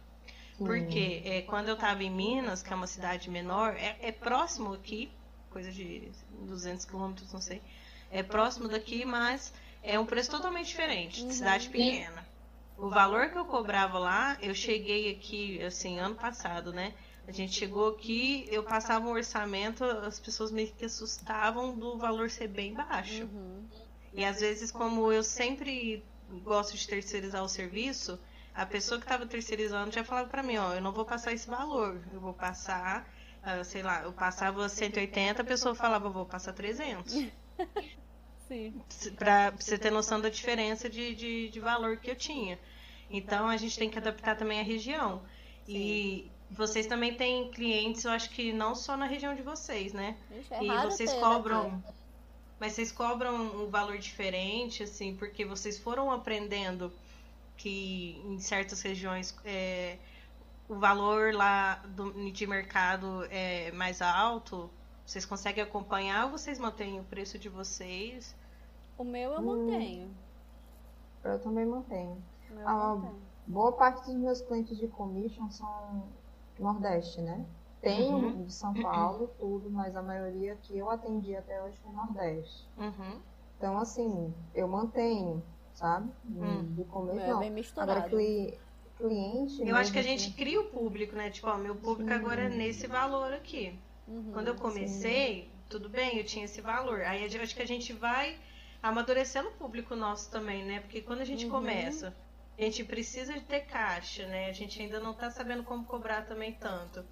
Porque é, quando eu estava em Minas, que é uma cidade menor, é, é próximo aqui, coisa de 200 quilômetros, não sei. É próximo daqui, mas é um preço totalmente diferente, de uhum. cidade pequena. O valor que eu cobrava lá, eu cheguei aqui, assim, ano passado, né? A gente chegou aqui, eu passava um orçamento, as pessoas meio que assustavam do valor ser bem baixo. Uhum. E às vezes, como eu sempre gosto de terceirizar o serviço, a pessoa que estava terceirizando já falava para mim, ó, eu não vou passar esse valor, eu vou passar, uh, sei lá, eu passava 180, a pessoa falava, eu vou passar 300. Sim. Pra você ter noção da diferença de, de, de, valor que eu tinha. Então a gente tem que adaptar também a região. Sim. E vocês também têm clientes, eu acho que não só na região de vocês, né? Ixi, é e vocês cobram. Mas vocês cobram um valor diferente, assim, porque vocês foram aprendendo que em certas regiões é, o valor lá do, de mercado é mais alto? Vocês conseguem acompanhar ou vocês mantêm o preço de vocês? O meu eu hum, mantenho. Eu também mantenho. A boa parte dos meus clientes de commission são Nordeste, né? Tem uhum. de São Paulo, tudo, mas a maioria que eu atendi até hoje foi Nordeste. Uhum. Então, assim, eu mantenho sabe? Hum. Do começo, é, não. Bem misturado. Agora, cli cliente... Eu acho que a gente cria o público, né? Tipo, ó, meu público Sim. agora é nesse valor aqui. Uhum, Quando eu comecei, sim. tudo bem, eu tinha esse valor. Aí eu acho que a gente vai amadurecendo o público nosso também, né? Porque quando a gente uhum. começa, a gente precisa de ter caixa, né? A gente ainda não tá sabendo como cobrar também tanto.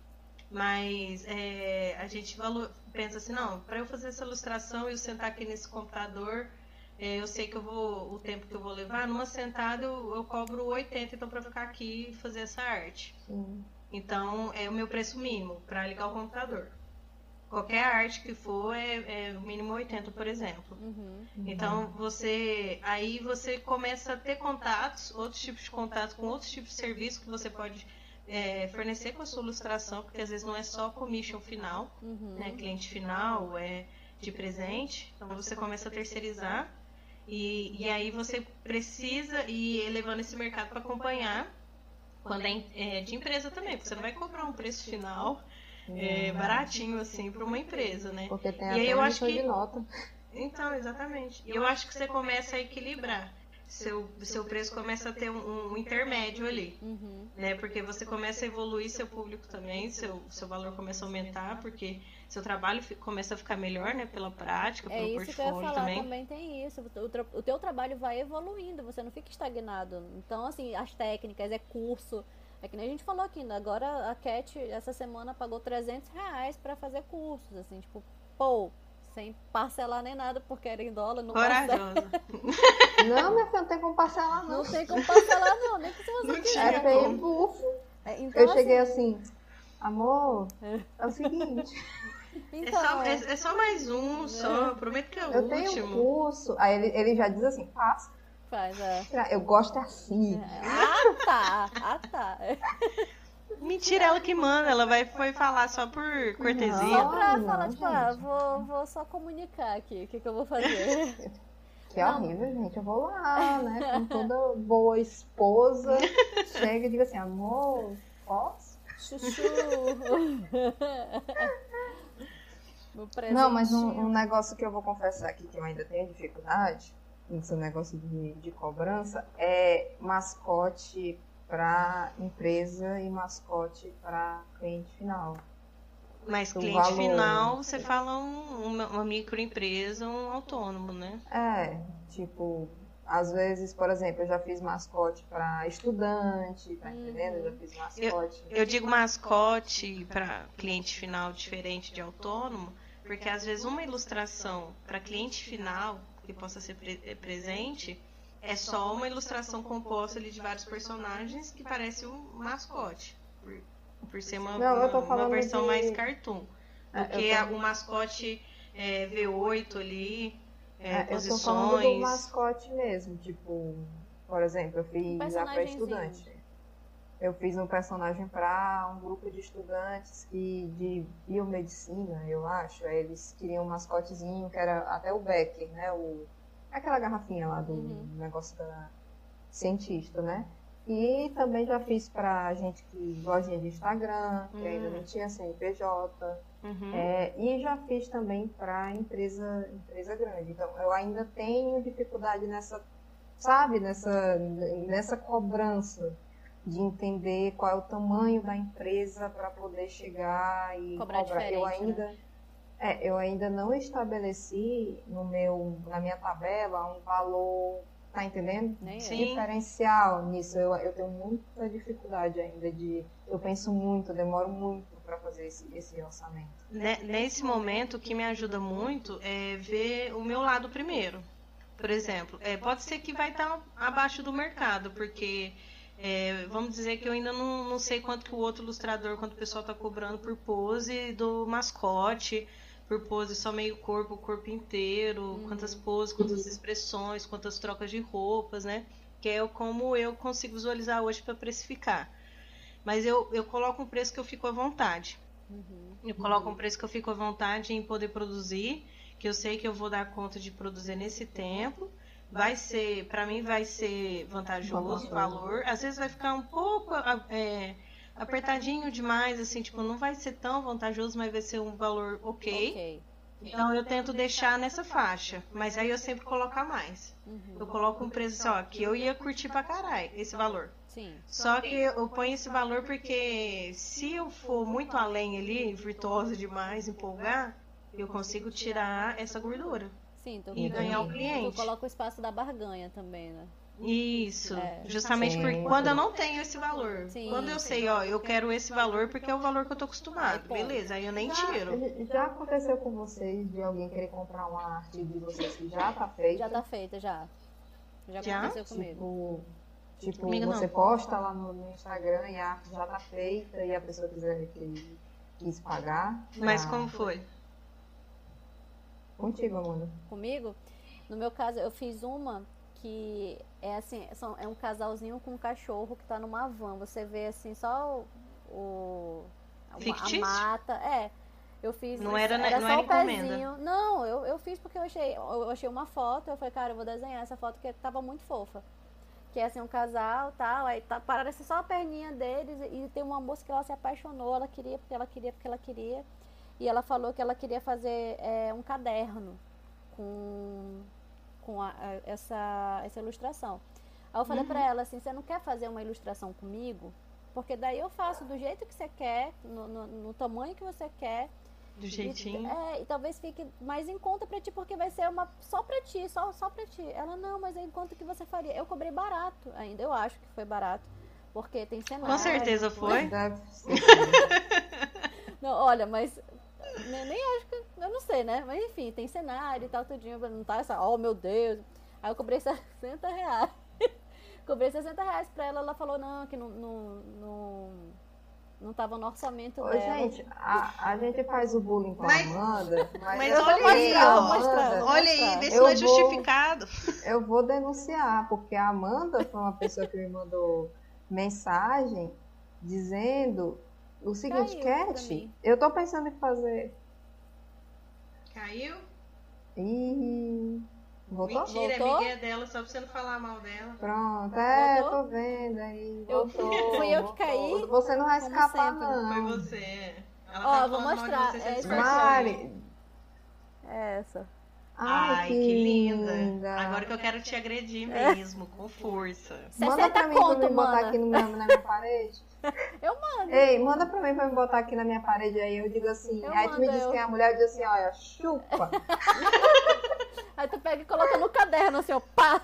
Mas é, a gente valor, pensa assim, não, para eu fazer essa ilustração e eu sentar aqui nesse computador é, eu sei que eu vou, o tempo que eu vou levar, numa sentada eu, eu cobro 80, então para ficar aqui e fazer essa arte. Sim. Então é o meu preço mínimo para ligar o computador. Qualquer arte que for é, é o mínimo 80, por exemplo. Uhum, uhum. Então você aí você começa a ter contatos, outros tipos de contatos com outros tipos de serviços que você pode é, fornecer com a sua ilustração, porque às vezes não é só commission final, uhum. né, cliente final, é de presente. Então você começa a terceirizar e, e aí você precisa ir elevando esse mercado para acompanhar quando é, é, de empresa também, porque você não vai cobrar um preço final é, baratinho assim para uma empresa, né? Porque tem e aí eu acho que nota. Então, exatamente. E eu acho que você começa a equilibrar. Seu, seu preço começa a ter um, um intermédio ali, uhum. né? Porque você começa a evoluir seu público também, seu, seu valor começa a aumentar, porque seu trabalho começa a ficar melhor, né? Pela prática, é pelo isso que eu ia falar, também. também tem isso. O, o teu trabalho vai evoluindo, você não fica estagnado. Então, assim, as técnicas, é curso. É que nem a gente falou aqui, né? agora a Cat essa semana pagou 300 reais pra fazer cursos, assim, tipo, pô, sem parcelar nem nada, porque era em dólar, não Corajosa. não, minha filha, não tem como parcelar, não. Não tem como parcelar, não, nem que você quiser. É feio bufo. É, então, eu assim, cheguei assim, amor, é o seguinte... Então, é, só, é, é só mais um, só. Prometo que é o eu último. Eu tenho um curso. Aí ele, ele já diz assim, faça. Faz, é. Eu gosto assim. É. Ah, tá. Ah, tá. Mentira, ela que manda, ela vai foi falar só por cortesia. Só pra Não, falar, tipo, ah, vou, vou só comunicar aqui o que, que eu vou fazer. Que Não. horrível, gente. Eu vou lá, né? Com toda boa esposa. Chega e diga assim, amor, posso? Chuchu. Não, mas um, um negócio que eu vou confessar aqui que eu ainda tenho dificuldade, nesse negócio de, de cobrança, é mascote para empresa e mascote para cliente final. Mas cliente valor. final, você fala um- uma, uma microempresa, um autônomo, né? É, tipo, às vezes, por exemplo, eu já fiz mascote para estudante, tá entendendo? Eu já fiz mascote. Eu digo mascote para cliente final diferente de autônomo, porque às vezes uma ilustração para cliente final que possa ser pre- eh, presente é só uma ilustração composta ali de vários personagens que parece um mascote, por, por ser uma, Não, uma- uma versão de- mais cartoon. É, Porque eu tô- o mascote é, V8 ali, é, É, eu tô falando do posições. mascote mesmo, tipo, por exemplo, eu fiz a para personagenzinho. estudante. Eu fiz um personagem para um grupo de estudantes que de biomedicina, eu acho. Eles queriam um mascotezinho que era até o Becker, né? O, aquela garrafinha lá do Uhum. negócio da cientista, né? E também já fiz pra gente que lojinha de Instagram, que ainda Hum. não tinha CNPJ. Uhum. É, e já fiz também para empresa, empresa grande. Então, eu ainda tenho dificuldade nessa, sabe, nessa, nessa cobrança de entender qual é o tamanho da empresa para poder chegar e Cobrar cobrar. Eu diferente, ainda, é, eu ainda não estabeleci no meu, na minha tabela um valor, tá entendendo? Sim. Diferencial nisso. Eu, eu tenho muita dificuldade ainda de, eu penso muito, eu demoro muito para fazer esse, esse orçamento. Ne- Nesse momento, o que me ajuda muito é ver o meu lado primeiro. Por exemplo, é, pode ser que vai estar abaixo do mercado, porque é, vamos dizer que eu ainda não, não sei quanto que o outro ilustrador, quanto o pessoal está cobrando por pose do mascote, por pose só meio corpo, corpo inteiro, quantas poses, quantas expressões, quantas trocas de roupas, né? Que é o- como eu consigo visualizar hoje para precificar. Mas eu, eu coloco um preço que eu fico à vontade. Uhum. Eu coloco um preço que eu fico à vontade em poder produzir, que eu sei que eu vou dar conta de produzir nesse tempo. Vai ser, para mim, vai ser vantajoso o valor. Às vezes vai ficar um pouco é, apertadinho demais, assim, tipo, não vai ser tão vantajoso, mas vai ser um valor ok. Ok. Então eu tento deixar nessa faixa, mas aí eu sempre coloco a mais. Uhum. Eu coloco um preço assim, ó, que eu ia curtir pra caralho esse valor. Sim. Só que eu ponho esse valor porque se eu for muito além ali, virtuosa demais, empolgar, eu consigo tirar essa gordura. Sim, tu, E ganhar o tu cliente. coloca o espaço da barganha também, né? Isso. É. Justamente Sim. porque quando eu não tenho esse valor. Sim. Quando eu sei, ó, eu quero esse valor porque é o valor que eu tô acostumado. Aí, ponto. Beleza, aí eu nem Já- tiro. Já aconteceu com vocês de alguém querer comprar uma arte de vocês que já tá feita? Já tá feita, já. Já, Já? aconteceu comigo. Tipo, tipo Comigo não. você posta lá no, no Instagram e a arte já tá feita e a pessoa quiser que quis pagar. Mas como foi? Contigo, Amanda. Comigo, no meu caso, eu fiz uma que é assim, são, é um casalzinho com um cachorro que tá numa van. Você vê assim só o. o a, mata. É. Eu fiz. Não era, era não só era o encomenda. pezinho. Não, eu, eu fiz porque eu achei, eu achei uma foto. Eu falei, cara, eu vou desenhar essa foto que tava muito fofa. Que é assim, um casal tal. Aí tá, parece só a perninha deles. E tem uma moça que ela se apaixonou. Ela queria porque ela queria porque ela queria. E ela falou que ela queria fazer é, um caderno com, com a- a- essa, essa ilustração. Aí eu falei pra ela assim, você não quer fazer uma ilustração comigo? Porque daí eu faço do jeito que você quer, no, no, no tamanho que você quer. Do E, jeitinho. é, e talvez fique mais em conta pra ti, porque vai ser uma só pra ti, só, só pra ti. Ela, não, mas aí quanto que você faria? Eu cobrei barato ainda, eu acho que foi barato. Porque tem cenário. Com certeza foi. Não, olha, mas nem, nem acho que. Eu não sei, né? Mas enfim, tem cenário e tal, tudinho. Não tá essa. Oh, meu Deus. Aí eu cobrei 60 reais. cobrei 60 reais pra ela. Ela falou, não, que não. Não, não, não tava no orçamento Ô, dela. gente, a, a gente faz o bullying com Mas- a Amanda, mas, mas olha vou aí, mostrar, Olha aí, vê se Eu não é vou- justificado. Eu vou denunciar, porque a Amanda foi uma pessoa que me mandou mensagem dizendo o seguinte, Caiu Cat, eu tô pensando em fazer. Caiu? Ih, voltou? Mentira, Voltou? é Miguel dela, só pra você não falar mal dela. Pronto, é, Voltou? tô vendo aí. Eu- voltou, fui eu que caí, Você não vai como escapar, sempre. não. Foi você. Ela Ó, tá vou falando mal de mostrar, você, é. Mari. É essa. Ai, que linda. linda. Agora que eu quero te agredir mesmo, com força. Manda 60 pra mim pra conto, me botar aqui no meu, na minha parede. Eu mando. Ei, manda pra mim pra me botar aqui na minha parede aí. Eu digo assim. Eu aí tu me mando, diz eu. quem é a mulher, eu digo assim, olha, chupa. Aí tu pega e coloca no caderno, assim, ó, pá.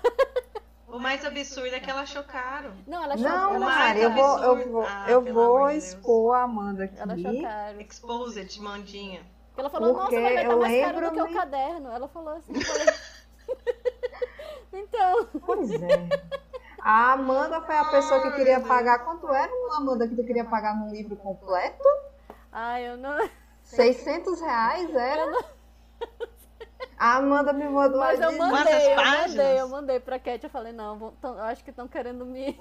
O mais absurdo é que ela achou caro. Não, ela achou Não, ela Mari, eu caro. vou, eu vou, Ah, eu vou Deus. expor a Amanda aqui. Ela achou caro. Exposed, mandinha. Ela falou, nossa, Porque mas vai estar eu mais caro do que o caderno. Ela falou assim, eu falei... então, Pois é. A Amanda foi a pessoa que queria pagar. Quanto era, Amanda, que tu queria pagar num livro completo? ai, eu não... 600 reais era? A Amanda me mandou Mas eu mandei, eu mandei, eu mandei pra Cat. Eu falei, não, vão- tão- eu acho que estão querendo me...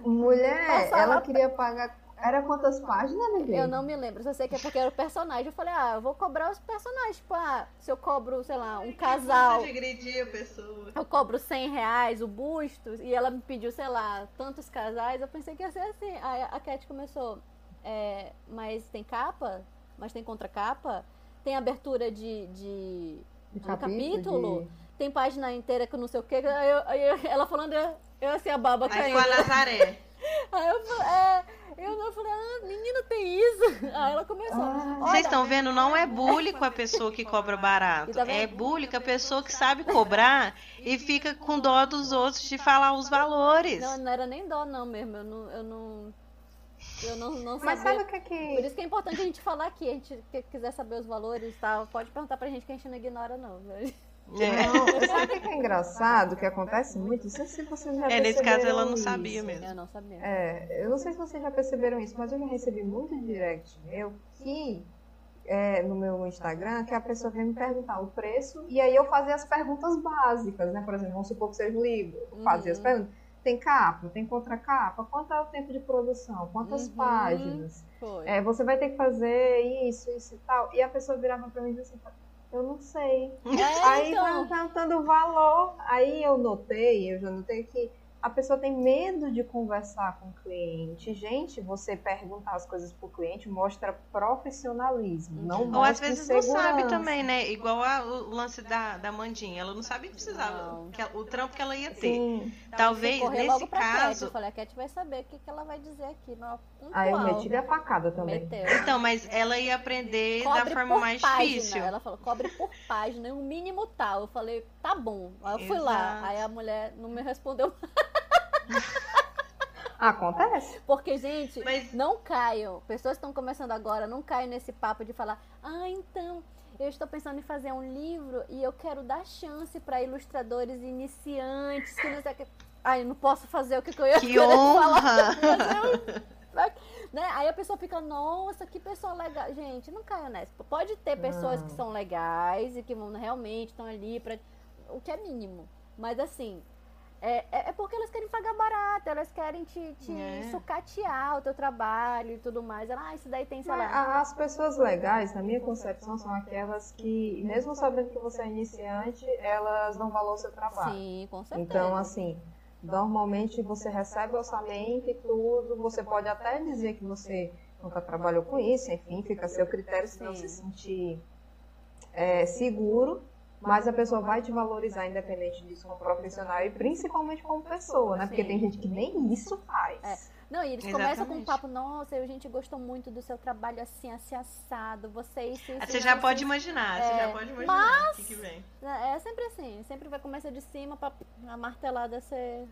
Mulher, ela queria pagar. Era quantas páginas, bebê? Eu não me lembro, só sei que é porque era o personagem. Eu falei, ah, eu vou cobrar os personagens. Tipo, ah, se eu cobro, sei lá, um casal... Você agredir a pessoa. eu cobro 100 reais o busto, e ela me pediu, sei lá, tantos casais, eu pensei que ia ser assim. Aí a Cat começou, é, mas tem capa? Mas tem contracapa? Tem abertura de, de, De de capítulo? de- Tem página inteira que eu não sei o que. Aí, eu- aí ela falando, eu, eu assim, a baba Aí caindo. ficou a Nazaré. Aí eu falei, é, eu não falei, ah, menina, tem isso? Aí ela começou. Ah. Vocês estão vendo? Não é bullying com a pessoa que cobra barato. Tá? É bullying com a pessoa que sabe cobrar e fica com dó dos outros de falar os valores. Não, não era nem dó, não mesmo. Eu não. Eu não, eu não, não Mas sabia. sabe o que é que. Por isso que é importante a gente falar aqui. A gente que quiser saber os valores e tal, pode perguntar pra gente que a gente não ignora, não. né? É. Não, sabe o que é é engraçado? Que acontece muito? Não sei se vocês já É, nesse caso ela não sabia isso. mesmo. Eu não sabia. É, eu não sei se vocês já perceberam isso, mas eu já recebi muito direct meu que é, no meu Instagram que a pessoa vem me perguntar o preço e aí eu fazia as perguntas básicas, né? Por exemplo, vamos supor que seja um livro. Eu fazia as Uhum. perguntas. Tem capa, tem contracapa, quanto é o tempo de produção, quantas Uhum. páginas. É, você vai ter que fazer isso, isso e tal. E a pessoa virava pra mim e dizia assim, eu não sei. É, Aí então. vai o valor. Aí eu notei, eu já notei que a pessoa tem medo de conversar com o cliente. Gente, você perguntar as coisas pro cliente mostra profissionalismo, não Ou às mostra vezes não sabe também, né? Igual a- o lance da, da Mandinha. Ela não sabia que precisava. Que o trampo que ela ia ter. Sim. Talvez nesse logo pra Cat. caso. Eu falei, a Cat vai saber o que, que ela vai dizer aqui. Não, Aí eu pontual. meti a facada também. Meteu. Então, mas ela ia aprender da Cobre forma por mais página. difícil. Ela falou, cobre por página, o mínimo tal. Eu falei, tá bom. Aí eu fui lá. Exato. Aí a mulher não me respondeu. Acontece. Porque, gente, Mas- não caiam. Pessoas que estão começando agora, não caiam nesse papo de falar, ah, então, eu estou pensando em fazer um livro e eu quero dar chance para ilustradores iniciantes. Que não sei que. Ai, eu não posso fazer o que, que eu ia Que querer falar. honra! Né? Aí a pessoa fica, nossa, que pessoa legal. Gente, não caia nessa. Pode ter pessoas Não. que são legais e que vão realmente estão ali para o que é mínimo. Mas assim, é, é é porque elas querem pagar barato, elas querem te, te É. sucatear o teu trabalho e tudo mais. Ela, ah, isso daí tem, a- As pessoas legais, na minha concepção, são aquelas que, mesmo sabendo que você é iniciante, elas dão valor ao seu trabalho. Sim, com certeza. Então, assim, normalmente você recebe orçamento e tudo, você pode até dizer que você nunca trabalhou com isso, enfim, fica a seu critério se não se sentir é, seguro, mas a pessoa vai te valorizar independente disso como profissional e principalmente como pessoa, né? Porque Sim. tem gente que nem isso faz. É. Não, e eles começam com um Exatamente. papo, nossa, a gente gostou muito do seu trabalho assim, assim, assado. Você isso, isso. Ah, Você já isso, pode isso." imaginar, você É, já pode imaginar o que, que vem. É é sempre assim, sempre vai começar de cima pra a martelada ser,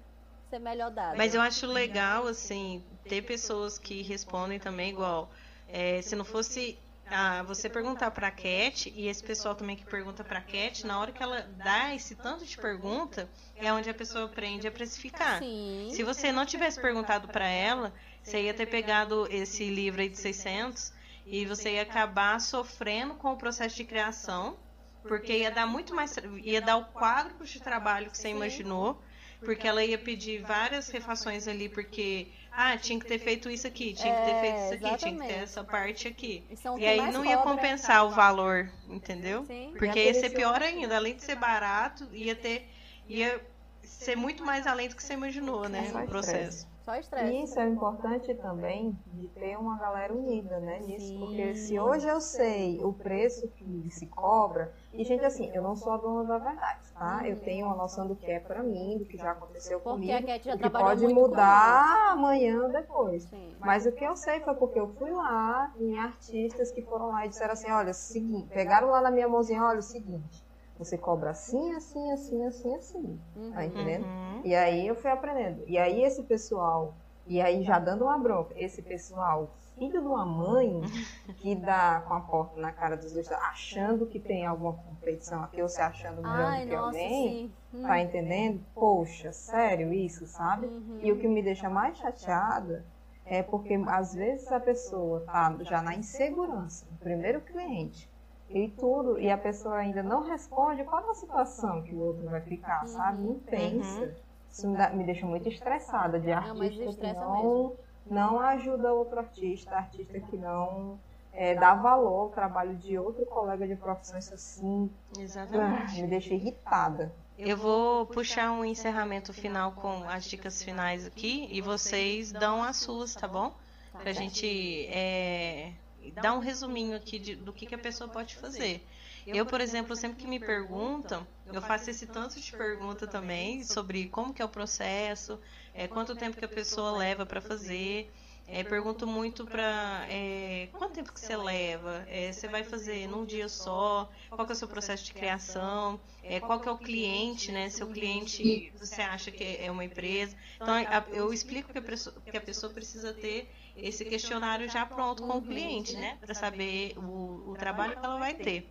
ser melhor dada. Mas eu acho legal, assim, ter pessoas que respondem também igual. É, se não fosse ah, você perguntar pra Cat, e esse pessoal também que pergunta pra Cat, na hora que ela dá esse tanto de pergunta, é onde a pessoa aprende a precificar. Sim. Se você não tivesse perguntado pra ela, você ia ter pegado esse livro aí de 600 e você ia acabar sofrendo com o processo de criação, porque ia dar muito mais, ia dar o quádruplo de trabalho que você imaginou, porque ela ia pedir várias refações ali, porque Ah, tinha que ter feito isso aqui, tinha que ter feito isso aqui, tinha que ter essa parte aqui. E, e aí não ia compensar o valor, entendeu? Sim. Porque ia ser pior ainda, além de ser barato, ia ter. ia ser muito mais além do que você imaginou, né? É o processo. Só estresse. E isso é importante também de ter uma galera unida, né? Nisso, Sim. porque se hoje eu sei o preço que se cobra, e gente, assim, eu não sou a dona da verdade, tá? Eu tenho uma noção do que é para mim, do que já aconteceu porque comigo, a já que pode mudar amanhã ou depois. Sim. Mas o que eu sei foi porque eu fui lá em artistas que foram lá e disseram assim, olha, seguinte, pegaram lá na minha mãozinha, olha, o seguinte, você cobra assim, assim, assim, assim, assim. Uhum. Tá entendendo? Uhum. E aí eu fui aprendendo. E aí esse pessoal, e aí já dando uma bronca, esse pessoal, filho de uma mãe, que dá com a porta na cara dos dois, achando que tem alguma competição aqui, ou se achando melhor Ai, do que nossa, alguém, sim. tá entendendo? Poxa, sério isso, sabe? Uhum. E o que me deixa mais chateada é porque às vezes a pessoa tá já na insegurança, o primeiro cliente, e tudo, e a pessoa ainda não responde, qual é a situação que o outro vai ficar, uhum. sabe? Não pensa. Uhum. Isso me, dá, me, deixa muito estressada de artista que não, não ajuda outro artista, artista que não é, dá valor ao trabalho de outro colega de profissão, isso assim Exatamente. me deixa irritada. Eu vou puxar um encerramento final com as dicas finais aqui e vocês dão as suas, tá bom? Pra gente é, dar um resuminho aqui de, do que, que a pessoa pode fazer. Eu, por exemplo, sempre que me perguntam, eu faço esse tanto de pergunta também sobre como que é o processo, é, quanto tempo que a pessoa leva para fazer. É, pergunto muito para é, quanto tempo que você leva? É, você vai fazer num dia só? Qual que é o seu processo de criação? É, qual que é o cliente, né? Seu cliente, você acha que é uma empresa? Então, eu explico que a pessoa, que a pessoa precisa ter esse questionário já pronto com o cliente, né? Para saber o, o trabalho que ela vai ter.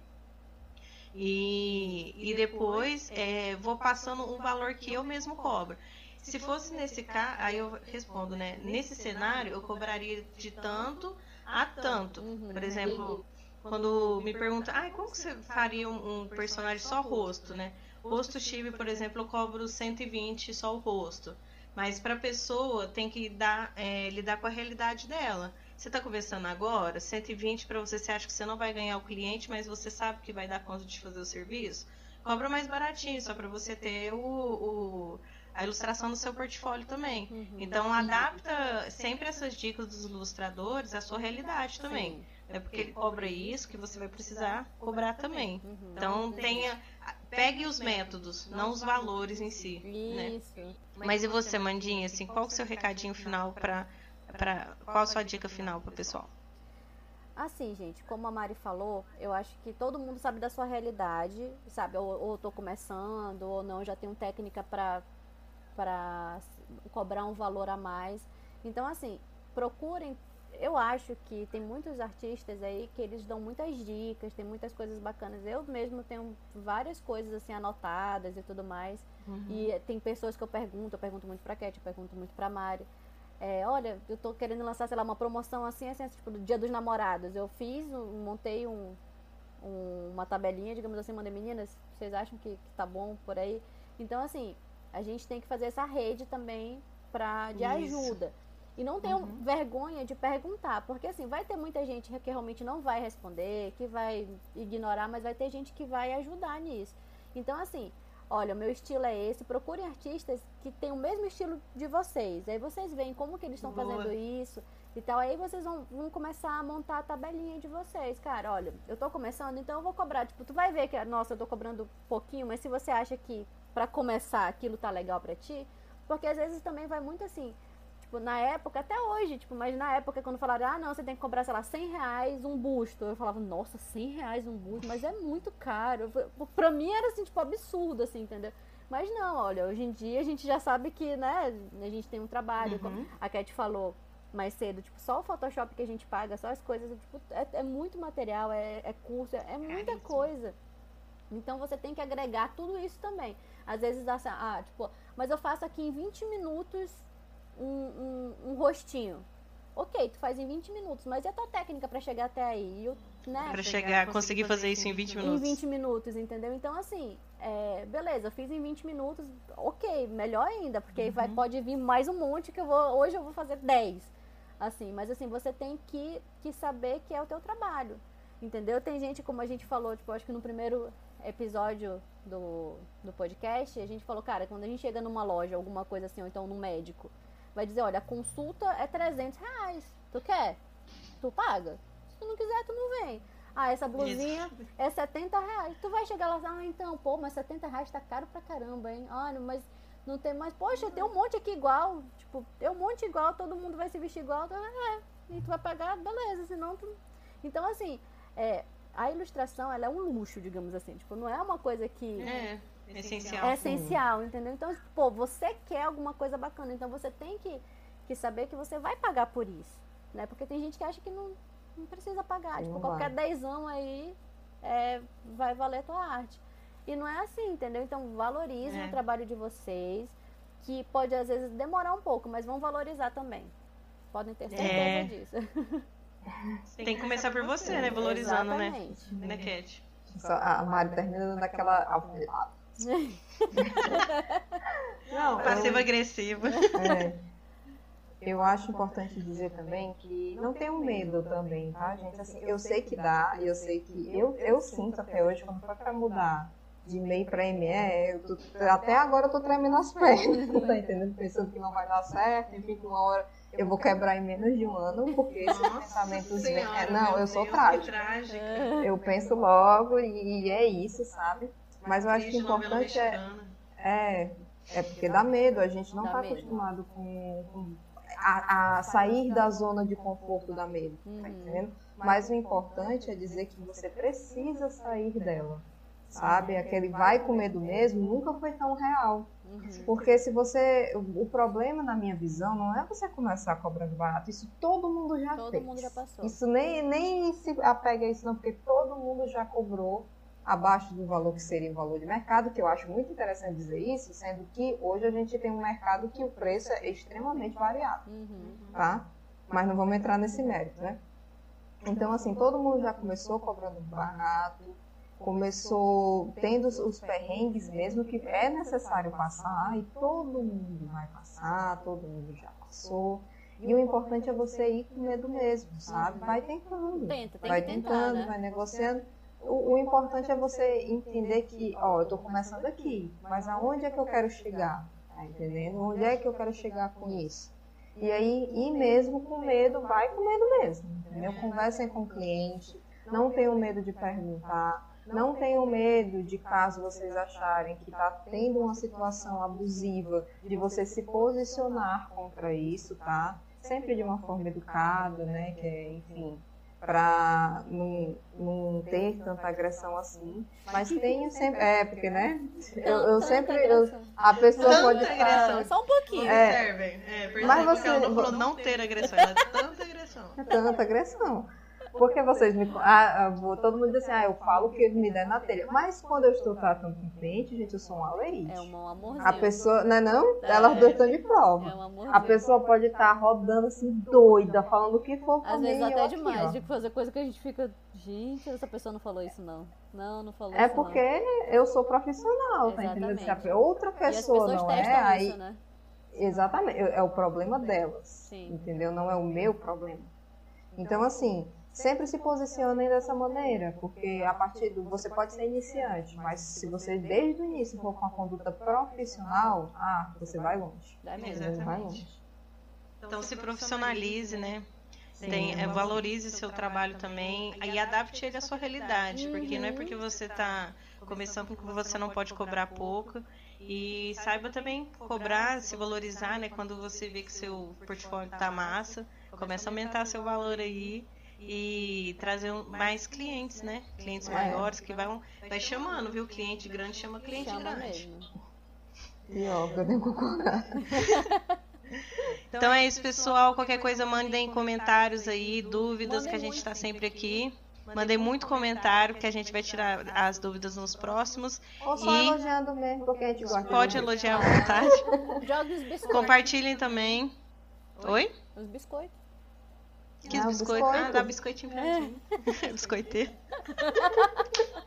E, e depois é, vou passando um valor que eu mesmo cobro. Se fosse nesse caso, aí eu respondo, né? Nesse cenário, eu cobraria de tanto a tanto. Por exemplo, quando me perguntam, ah, como que você faria um, um personagem só rosto, né? Rosto chibi, por exemplo, eu cobro 120 só o rosto. Mas para a pessoa tem que dar, é, lidar com a realidade dela. Você está conversando agora, 120 para você, você acha que você não vai ganhar o cliente, mas você sabe que vai dar conta de fazer o serviço? Cobra mais baratinho, só para você ter o, o, a ilustração do seu portfólio também. Uhum. Então adapta sempre essas dicas dos ilustradores à sua realidade também. Sim. É porque ele cobra isso que você vai precisar cobrar também. Uhum. Então tenha. Pegue os métodos, não os valores em si. Né? Isso. Né? Mas e você, Mandinha, assim, qual o seu recadinho final para. Pra, qual a sua dica final para o pessoal? Assim, gente, como a Mari falou, eu acho que todo mundo sabe da sua realidade, sabe? Ou, ou tô começando, ou não, já tenho técnica para para cobrar um valor a mais. Então, assim, procurem. Eu acho que tem muitos artistas aí que eles dão muitas dicas, tem muitas coisas bacanas. Eu mesmo tenho várias coisas assim anotadas e tudo mais. Uhum. E tem pessoas que eu pergunto, eu pergunto muito pra Cat, eu pergunto muito pra Mari. É, olha, eu tô querendo lançar, sei lá, uma promoção assim, assim, assim tipo, do Dia dos Namorados. Eu fiz, montei um, um, uma tabelinha, digamos assim, mandei meninas, vocês acham que, que tá bom por aí? Então, assim, a gente tem que fazer essa rede também pra, de Isso. ajuda. E não tenham uhum. vergonha de perguntar, porque assim, vai ter muita gente que realmente não vai responder, que vai ignorar, mas vai ter gente que vai ajudar nisso. Então, assim, olha, o meu estilo é esse, procurem artistas que têm o mesmo estilo de vocês. Aí vocês veem como que eles estão fazendo isso e tal. Aí vocês vão, vão, começar a montar a tabelinha de vocês. Cara, olha, eu tô começando, então eu vou cobrar. Tipo, tu vai ver que, nossa, eu tô cobrando pouquinho, mas se você acha que para começar aquilo tá legal para ti, porque às vezes também vai muito assim, tipo, na época, até hoje, tipo, mas na época quando falaram, ah, não, você tem que comprar, sei lá, 100 reais um busto, eu falava, nossa, 100 reais um busto, mas é muito caro, pra mim era assim, tipo, absurdo, assim, entendeu? Mas não, olha, hoje em dia a gente já sabe que, né, a gente tem um trabalho, uhum. a Cat falou mais cedo, tipo, só o Photoshop que a gente paga, só as coisas, tipo, é, é muito material, é, é curso, é, é muita coisa. Então você tem que agregar tudo isso também. Às vezes, assim, ah, tipo, mas eu faço aqui em 20 minutos um, um, um rostinho. ok, tu faz em 20 minutos, mas e a tua técnica para chegar até aí? Eu, né? Pra chegar, conseguir fazer isso em 20 minutos. Em 20 minutos, entendeu? Então, assim, é, beleza, eu fiz em 20 minutos, ok, melhor ainda, porque uhum. vai, pode vir mais um monte que eu vou, hoje eu vou fazer 10. Assim, mas assim, você tem que, que saber que é o teu trabalho. Entendeu? Tem gente, como a gente falou, tipo, acho que no primeiro episódio do, do podcast, a gente falou, cara, quando a gente chega numa loja, alguma coisa assim, ou então no médico, vai dizer, olha, a consulta é 300 reais. Tu quer? Tu paga. Se tu não quiser, tu não vem. Ah, essa blusinha Isso. é 70 reais. Tu vai chegar lá e ah, então, pô, mas 70 reais tá caro pra caramba, hein? Olha, mas não tem mais. Poxa, tem um monte aqui igual. Tipo, tem um monte igual, todo mundo vai se vestir igual. É, e tu vai pagar, beleza, senão tu. Então, assim, é, a ilustração, ela é um luxo, digamos assim. Tipo, não é uma coisa que. É. Essencial. É essencial, entendeu? Então, pô, você quer alguma coisa bacana, então você tem que, que saber que você vai pagar por isso, né? Porque tem gente que acha que não, não precisa pagar. Tipo, qualquer dezão aí é, vai valer a tua arte. E não é assim, entendeu? Então, valorizem é. o trabalho de vocês, que pode às vezes demorar um pouco, mas vão valorizar também. Podem ter certeza é. disso. Tem que começar por você, né? Valorizando, né? Exatamente. né? Né, Cat? A Mari termina naquela Não, Passivo-agressivo. É, eu acho importante dizer também que não tenham medo também, tá, gente? Assim, eu sei que dá, eu sei que eu, eu sinto até hoje, quando foi para mudar de MEI para ME, eu tô, até agora eu tô tremendo as pernas, tá entendendo? Pensando que não vai dar certo, enfim, que uma hora eu vou quebrar em menos de um ano, porque esses pensamentos. Senhora, é, não, eu sou trágica. Eu penso logo e, e é isso, sabe? Mas eu acho que o importante é, é. É porque dá medo, a gente não está acostumado com, com a, a, sair da zona de conforto da medo, tá uhum. entendendo? Mas o importante é dizer que você precisa sair dela, sabe? Aquele vai com medo mesmo nunca foi tão real. Uhum. Porque se você. O problema, na minha visão, não é você começar cobrando barato. Isso todo mundo já todo fez. Todo mundo já passou. Isso nem, nem se apega a isso, não, porque todo mundo já cobrou abaixo do valor que seria o valor de mercado, que eu acho muito interessante dizer isso, sendo que hoje a gente tem um mercado que o preço é extremamente variado, uhum. tá? Mas não vamos entrar nesse mérito, né? Então, assim, todo mundo já começou cobrando barato, começou tendo os perrengues mesmo que é necessário passar, e todo mundo vai passar, todo mundo já passou. E o importante é você ir com medo mesmo, sabe? Vai tentando. Tenta, vai tentando, tentar, né? vai negociando o, o, importante é você entender que, ó, eu estou começando aqui, mas aonde é que eu quero chegar? Tá entendendo? Onde é que eu quero chegar com isso? E aí, e mesmo com medo, vai com medo mesmo, entendeu? Conversem com o cliente, não tenham medo de perguntar, não tenham medo de caso vocês acharem que está tendo uma situação abusiva, de você se posicionar contra isso, tá? Sempre de uma forma educada, né? Que é, enfim, para não, não ter tanta agressão assim. Mas tenho sempre. É, porque, né? Eu, eu sempre. Eu, a pessoa tanta pode estar. Só um pouquinho. É. É, mas você, ela não falou não ter agressão, ela é tanta agressão. É tanta agressão. Porque vocês me. Ah, ah todo mundo diz assim, ah, eu falo o que me der na telha. Mas quando eu estou tratando com cliente, gente, eu sou uma leite. É um amorzinho. A pessoa. Não é não? É, Elas duas estão de prova. É um amorzinho. A pessoa pode estar rodando assim, doida, falando o que for Às vezes até demais, de fazer coisa que a gente fica. Gente, essa pessoa não falou isso, não. Não, não falou é isso. É porque não. eu sou profissional, tá entendendo? Se a outra pessoa não é, aí. Isso, né? Exatamente, é o problema delas. Sim. Entendeu? Não é o meu problema. Então, assim, sempre se posicionem dessa maneira, porque a partir do você pode ser iniciante, mas se você desde o início for com uma conduta profissional, ah, você vai longe. Exatamente. Vai longe. Então se profissionalize, né? Tem, é, valorize seu trabalho também e adapte ele à sua realidade, porque não é porque você está começando que você não pode cobrar pouco e saiba também cobrar, se valorizar, né? Quando você vê que seu portfólio está massa, começa a aumentar seu valor aí e trazer mais clientes, né? Clientes é. maiores que vão vai chamando, viu? Cliente grande chama cliente chama grande. Mesmo. E ó, eu tenho. Então é isso, pessoal. Qualquer coisa, mandem comentários aí, dúvidas, que a gente está sempre aqui. Mandei muito comentário, que a gente vai tirar as dúvidas nos próximos. Ou só e elogiando mesmo, porque a gente gosta. Pode elogiar à vontade. Jogue os biscoitos. Compartilhem também. Oi? Os biscoitos. Que Ah, biscoito? biscoito. Ah, dá biscoitinho pra gente. Biscoiteiro.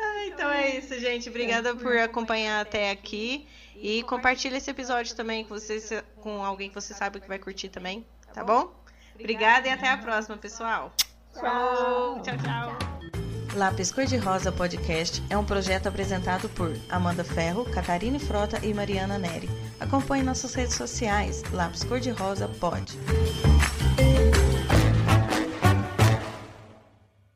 Ah, então é isso, gente. Obrigada por acompanhar até aqui. E compartilha esse episódio também com, você, com alguém que você sabe que vai curtir também. Tá bom? Obrigada e até a próxima, pessoal. Falou! Tchau, tchau. Lápis Cor-de-Rosa Podcast é um projeto apresentado por Amanda Ferro, Catarine Frota e Mariana Neri. Acompanhe nossas redes sociais, Lápis Cor-de-Rosa Pod.